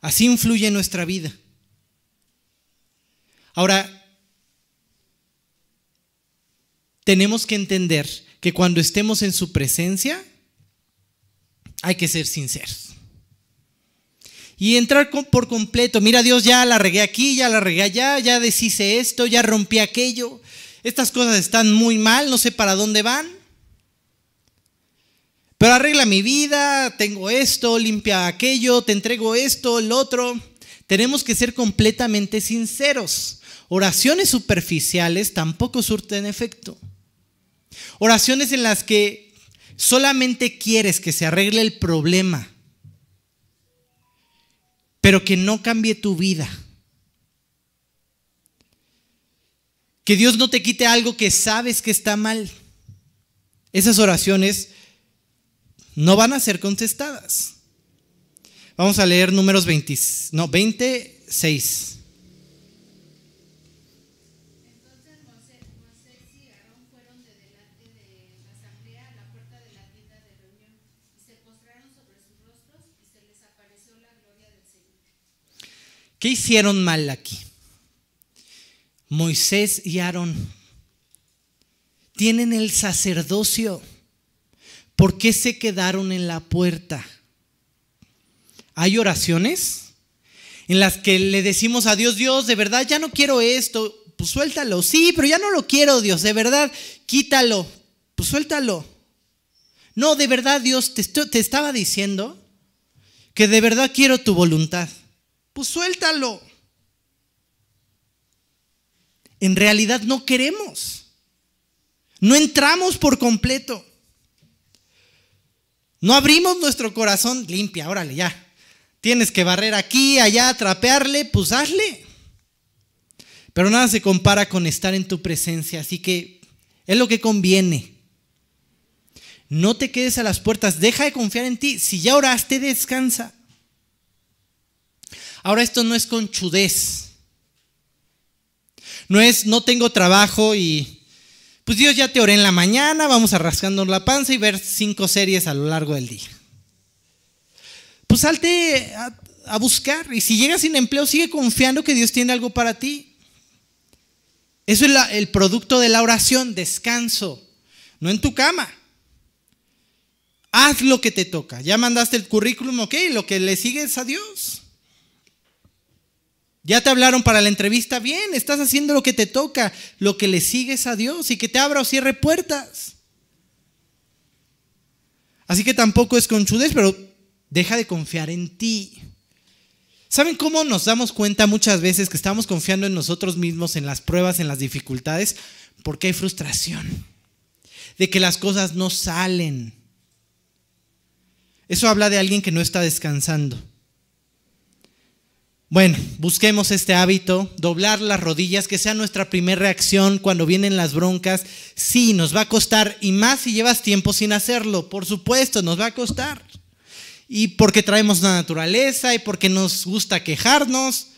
Así influye nuestra vida. Ahora, tenemos que entender que cuando estemos en su presencia, hay que ser sinceros. Y entrar por completo. Mira, Dios, ya la regué aquí, ya la regué allá, ya deshice esto, ya rompí aquello. Estas cosas están muy mal, no sé para dónde van. Pero arregla mi vida, tengo esto, limpia aquello, te entrego esto, el otro. Tenemos que ser completamente sinceros. Oraciones superficiales tampoco surten efecto. Oraciones en las que solamente quieres que se arregle el problema, pero que no cambie tu vida. Que Dios no te quite algo que sabes que está mal. Esas oraciones no van a ser contestadas. Vamos a leer números 20, no, 26. ¿Qué hicieron mal aquí? Moisés y Aarón tienen el sacerdocio. ¿Por qué se quedaron en la puerta? Hay oraciones en las que le decimos a Dios, Dios, de verdad ya no quiero esto, pues suéltalo. Sí, pero ya no lo quiero, Dios, de verdad, quítalo, pues suéltalo. No, de verdad, Dios, te, te estaba diciendo que de verdad quiero tu voluntad pues suéltalo. En realidad no queremos. No entramos por completo. No abrimos nuestro corazón, limpia, órale, ya. Tienes que barrer aquí, allá, trapearle, pues hazle. Pero nada se compara con estar en tu presencia, así que es lo que conviene. No te quedes a las puertas, deja de confiar en ti. Si ya oraste, descansa. Ahora esto no es conchudez. No es no tengo trabajo y pues Dios ya te oré en la mañana, vamos a rascando la panza y ver cinco series a lo largo del día. Pues salte a, buscar y si llegas sin empleo, sigue confiando que Dios tiene algo para ti. Eso es el producto de la oración, descanso, no en tu cama. Haz lo que te toca. Ya mandaste el currículum, ok, lo que le sigue es a Dios. Ya te hablaron para la entrevista, bien, estás haciendo lo que te toca, lo que le sigues a Dios y que te abra o cierre puertas. Así que tampoco es conchudez, pero deja de confiar en ti. ¿Saben cómo nos damos cuenta muchas veces que estamos confiando en nosotros mismos, en las pruebas, en las dificultades? Porque hay frustración, de que las cosas no salen. Eso habla de alguien que no está descansando. Bueno, busquemos este hábito, doblar las rodillas, que sea nuestra primera reacción cuando vienen las broncas. Sí, nos va a costar, y más si llevas tiempo sin hacerlo, por supuesto, nos va a costar. Y porque traemos la naturaleza y porque nos gusta quejarnos.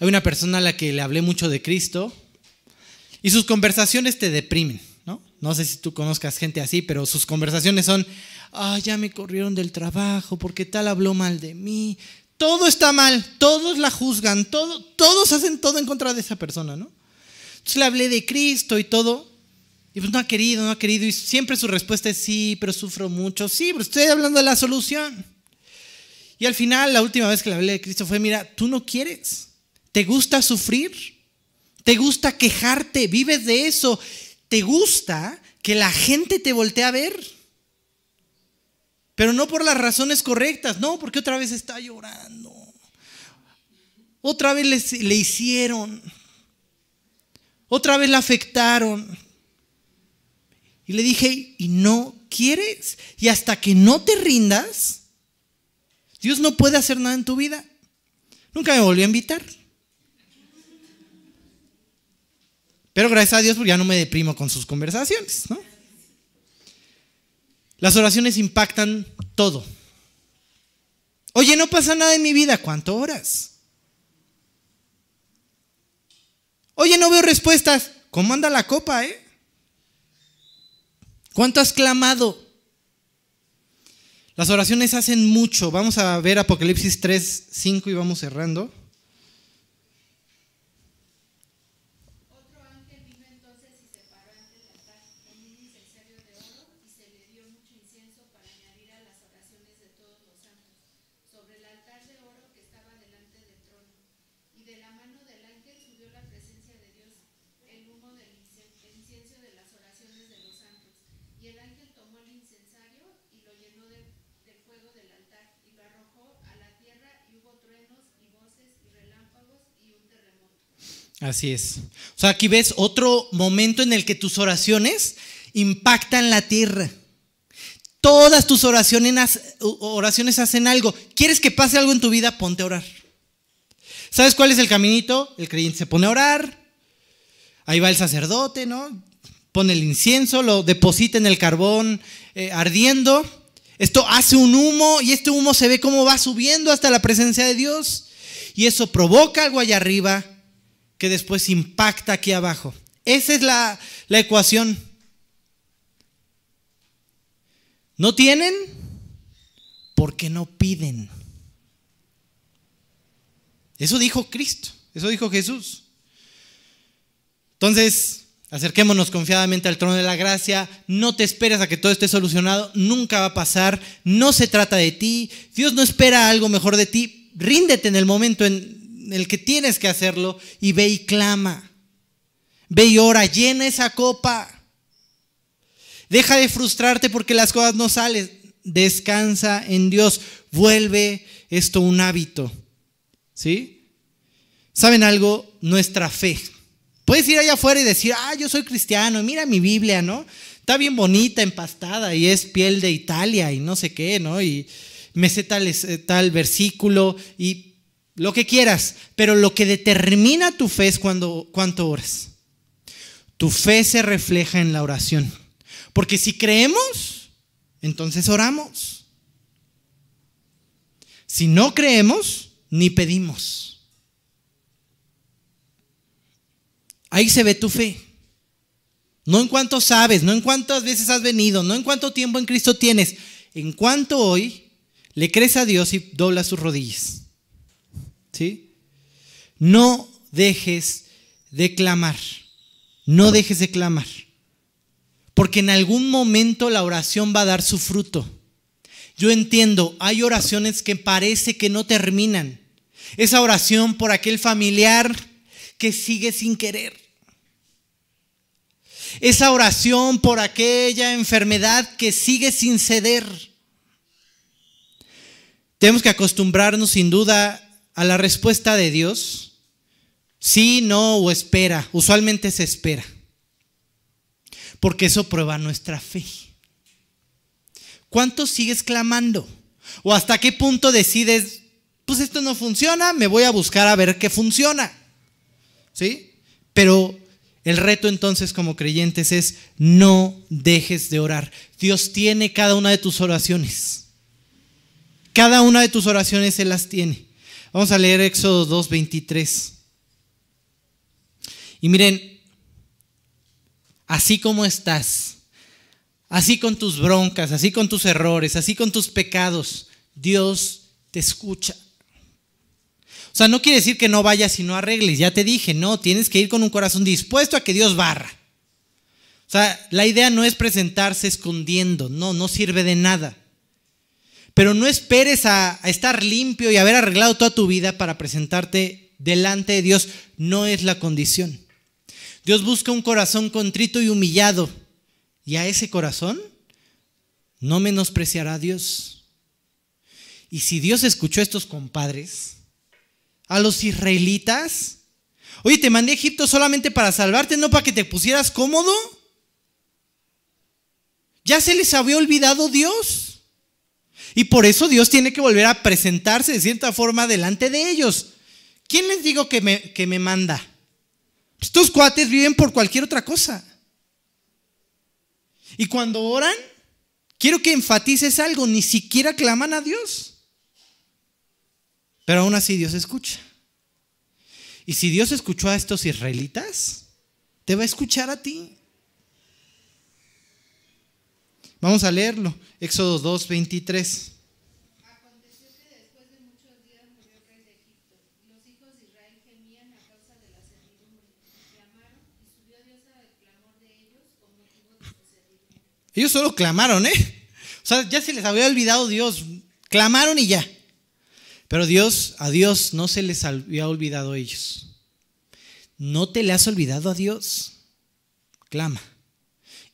Hay una persona a la que le hablé mucho de Cristo y sus conversaciones te deprimen, ¿no? Sé si tú conozcas gente así, pero sus conversaciones son, ah, ya me corrieron del trabajo porque tal habló mal de mí. Todo está mal, todos la juzgan, todo, todos hacen todo en contra de esa persona, ¿no? Entonces le hablé de Cristo y todo. Y pues no ha querido, no ha querido. Y siempre su respuesta es sí, pero sufro mucho. Sí, pero estoy hablando de la solución. Y al final, la última vez que le hablé de Cristo fue, mira, tú no quieres. ¿Te gusta sufrir? ¿Te gusta quejarte? ¿Vives de eso? ¿Te gusta que la gente te voltee a ver? Pero no por las razones correctas, no, porque otra vez está llorando. Otra vez le, le hicieron. Otra vez la afectaron. Y le dije, ¿y no quieres? Y hasta que no te rindas, Dios no puede hacer nada en tu vida. Nunca me volvió a invitar. Pero gracias a Dios, porque ya no me deprimo con sus conversaciones, ¿no? Las oraciones impactan todo. Oye, no pasa nada en mi vida. ¿Cuánto horas? Oye, no veo respuestas. ¿Cómo anda la copa, eh? ¿Cuánto has clamado? Las oraciones hacen mucho. Vamos a ver Apocalipsis 3, 5 y vamos cerrando. Otro ángel vino entonces y se paró ante el altar con un incensario de oro y se le dio mucho incienso para añadir a las oraciones de todos los santos sobre el altar de oro que estaba delante del trono. Y de la mano del ángel subió la presencia de Dios, el humo del incen- el incienso de las oraciones de los santos. Y el ángel tomó el incensario y lo llenó de- del fuego del altar y lo arrojó a la tierra y hubo truenos y voces y relámpagos y un terremoto. Así es. O sea, aquí ves otro momento en el que tus oraciones impactan la tierra. Todas tus oraciones, oraciones hacen algo. ¿Quieres que pase algo en tu vida? Ponte a orar. ¿Sabes cuál es el caminito? El creyente se pone a orar. Ahí va el sacerdote, ¿no? Pone el incienso, lo deposita en el carbón eh, ardiendo. Esto hace un humo y este humo se ve cómo va subiendo hasta la presencia de Dios. Y eso provoca algo allá arriba que después impacta aquí abajo. Esa es la, la ecuación. ¿No tienen? Porque no piden. Eso dijo Cristo, eso dijo Jesús. Entonces, acerquémonos confiadamente al trono de la gracia, no te esperes a que todo esté solucionado, nunca va a pasar, no se trata de ti, Dios no espera algo mejor de ti, ríndete en el momento en el que tienes que hacerlo y ve y clama, ve y ora, llena esa copa, deja de frustrarte porque las cosas no salen, descansa en Dios, vuelve esto un hábito, ¿sí? ¿Saben algo? Nuestra fe. Puedes ir allá afuera y decir, ah, yo soy cristiano, mira mi Biblia, ¿no? está bien bonita, empastada y es piel de Italia y no sé qué, ¿no? Y me sé tal, eh, tal versículo y lo que quieras, pero lo que determina tu fe es cuando, cuánto oras. Tu fe se refleja en la oración. Porque si creemos, entonces oramos. Si no creemos, ni pedimos. Ahí se ve tu fe. No en cuánto sabes, no en cuántas veces has venido, no en cuánto tiempo en Cristo tienes, en cuánto hoy le crees a Dios y doblas sus rodillas. ¿Sí? No dejes de clamar. No dejes de clamar. Porque en algún momento la oración va a dar su fruto. Yo entiendo, hay oraciones que parece que no terminan. Esa oración por aquel familiar que sigue sin querer. Esa oración por aquella enfermedad que sigue sin ceder. Tenemos que acostumbrarnos sin duda a la respuesta de Dios. Sí, no o espera. Usualmente se espera. Porque eso prueba nuestra fe. ¿Cuánto sigues clamando? ¿O hasta qué punto decides, pues esto no funciona, me voy a buscar a ver qué funciona? ¿Sí? Pero el reto entonces como creyentes es no dejes de orar. Dios tiene cada una de tus oraciones. Cada una de tus oraciones Él las tiene. Vamos a leer Éxodo 2, 23. Y miren, así como estás, así con tus broncas, así con tus errores, así con tus pecados, Dios te escucha. O sea, no quiere decir que no vayas y no arregles, ya te dije, no, tienes que ir con un corazón dispuesto a que Dios barra. O sea, la idea no es presentarse escondiendo, no, no sirve de nada. Pero no esperes a, estar limpio y haber arreglado toda tu vida para presentarte delante de Dios. No es la condición. Dios busca un corazón contrito y humillado. Y a ese corazón no menospreciará Dios. Y si Dios escuchó a estos compadres, a los israelitas, oye, te mandé a Egipto solamente para salvarte, no para que te pusieras cómodo. Ya se les había olvidado Dios. Y por eso Dios tiene que volver a presentarse de cierta forma delante de ellos. ¿Quién les digo que me, que me manda? Estos cuates viven por cualquier otra cosa. Y cuando oran, quiero que enfatices algo, ni siquiera claman a Dios. Pero aún así Dios escucha. Y si Dios escuchó a estos israelitas, te va a escuchar a ti. Vamos a leerlo. Éxodo 2, 23. Aconteció que después de muchos días murió el rey de Egipto, y los hijos de Israel gemían a causa de la servidumbre, y clamaron, y subió Dios al clamor de ellos con motivo de su servidumbre. Ellos solo clamaron, ¿eh? O sea, ya se les había olvidado Dios. Clamaron y ya. Pero Dios, a Dios no se les había olvidado a ellos. ¿No te le has olvidado a Dios? Clama.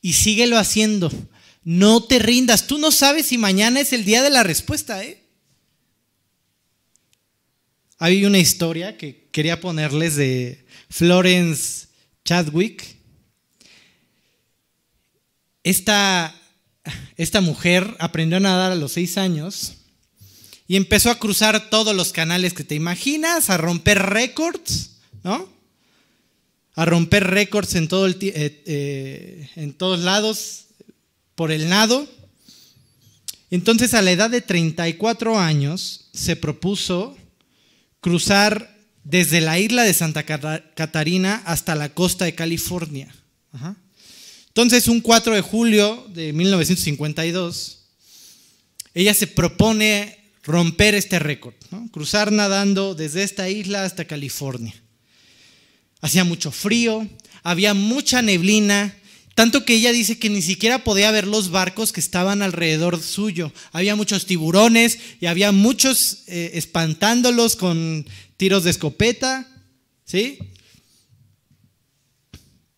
Y síguelo haciendo. No te rindas. Tú no sabes si mañana es el día de la respuesta, ¿eh? Hay una historia que quería ponerles de Florence Chadwick. Esta, esta mujer aprendió a nadar a los seis años y empezó a cruzar todos los canales que te imaginas, a romper récords, ¿no? A romper récords en, todo el, eh, eh, en todos lados por el nado. Entonces a la edad de 34 años se propuso cruzar desde la isla de Santa Catarina hasta la costa de California. Ajá. Entonces un 4 de julio de 1952, ella se propone romper este récord, ¿no? cruzar nadando desde esta isla hasta California. Hacía mucho frío, había mucha neblina, tanto que ella dice que ni siquiera podía ver los barcos que estaban alrededor suyo. Había muchos tiburones y había muchos eh, espantándolos con tiros de escopeta. ¿Sí?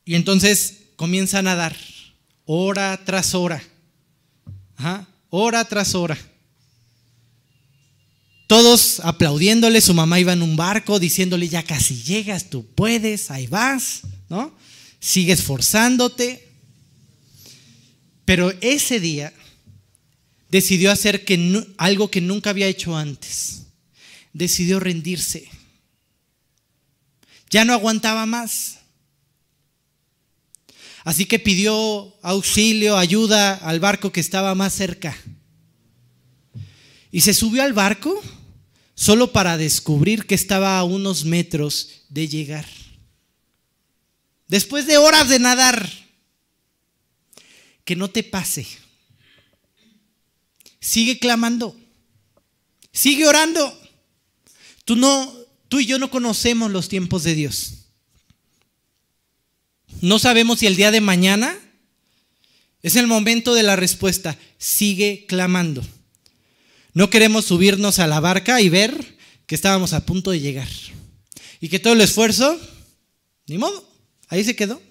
Y entonces comienza a nadar, hora tras hora. Ajá, hora tras hora. Todos aplaudiéndole, su mamá iba en un barco diciéndole, ya casi llegas, tú puedes, ahí vas, ¿no? Sigue esforzándote. Pero ese día decidió hacer algo que nunca había hecho antes. Decidió rendirse. Ya no aguantaba más. Así que pidió auxilio, ayuda al barco que estaba más cerca. Y se subió al barco solo para descubrir que estaba a unos metros de llegar. Después de horas de nadar, que no te pase. Sigue clamando. Sigue orando. Tú no tú y yo no conocemos los tiempos de Dios. No sabemos si el día de mañana es el momento de la respuesta. Sigue clamando. No queremos subirnos a la barca y ver que estábamos a punto de llegar. Y que todo el esfuerzo, ni modo, ahí se quedó.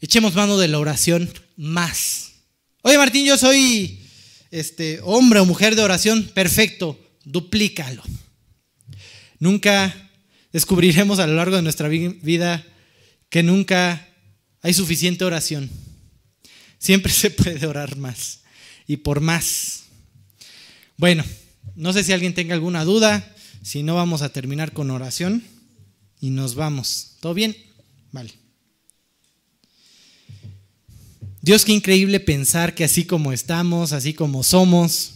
Echemos mano de la oración más. Oye Martín, yo soy este hombre o mujer de oración, perfecto, duplícalo. Nunca descubriremos a lo largo de nuestra vi- vida que nunca hay suficiente oración. Siempre se puede orar más y por más. Bueno, no sé si alguien tenga alguna duda, si no vamos a terminar con oración y nos vamos. ¿Todo bien? Vale. Dios, qué increíble pensar que así como estamos, así como somos,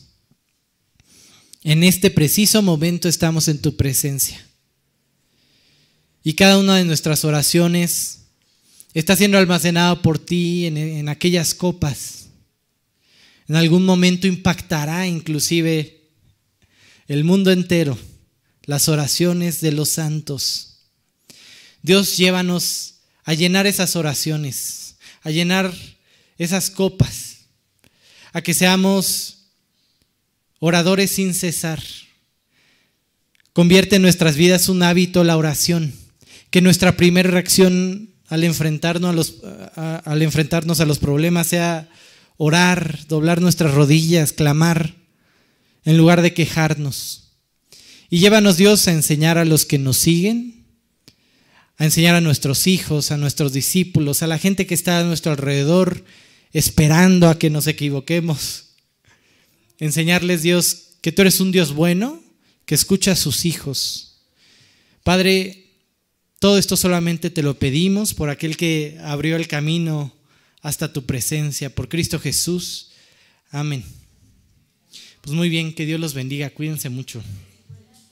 en este preciso momento estamos en tu presencia. Y cada una de nuestras oraciones está siendo almacenado por ti en aquellas copas. En algún momento impactará inclusive el mundo entero, las oraciones de los santos. Dios, llévanos a llenar esas oraciones, a llenar esas copas, a que seamos oradores sin cesar. Convierte en nuestras vidas un hábito la oración, que nuestra primera reacción al enfrentarnos a los, al enfrentarnos a los problemas sea orar, doblar nuestras rodillas, clamar, en lugar de quejarnos. Y llévanos Dios a enseñar a los que nos siguen, a enseñar a nuestros hijos, a nuestros discípulos, a la gente que está a nuestro alrededor, esperando a que nos equivoquemos. Enseñarles, Dios, que tú eres un Dios bueno, que escucha a sus hijos. Padre, todo esto solamente te lo pedimos por aquel que abrió el camino hasta tu presencia, por Cristo Jesús. Amén. Pues muy bien, que Dios los bendiga, cuídense mucho.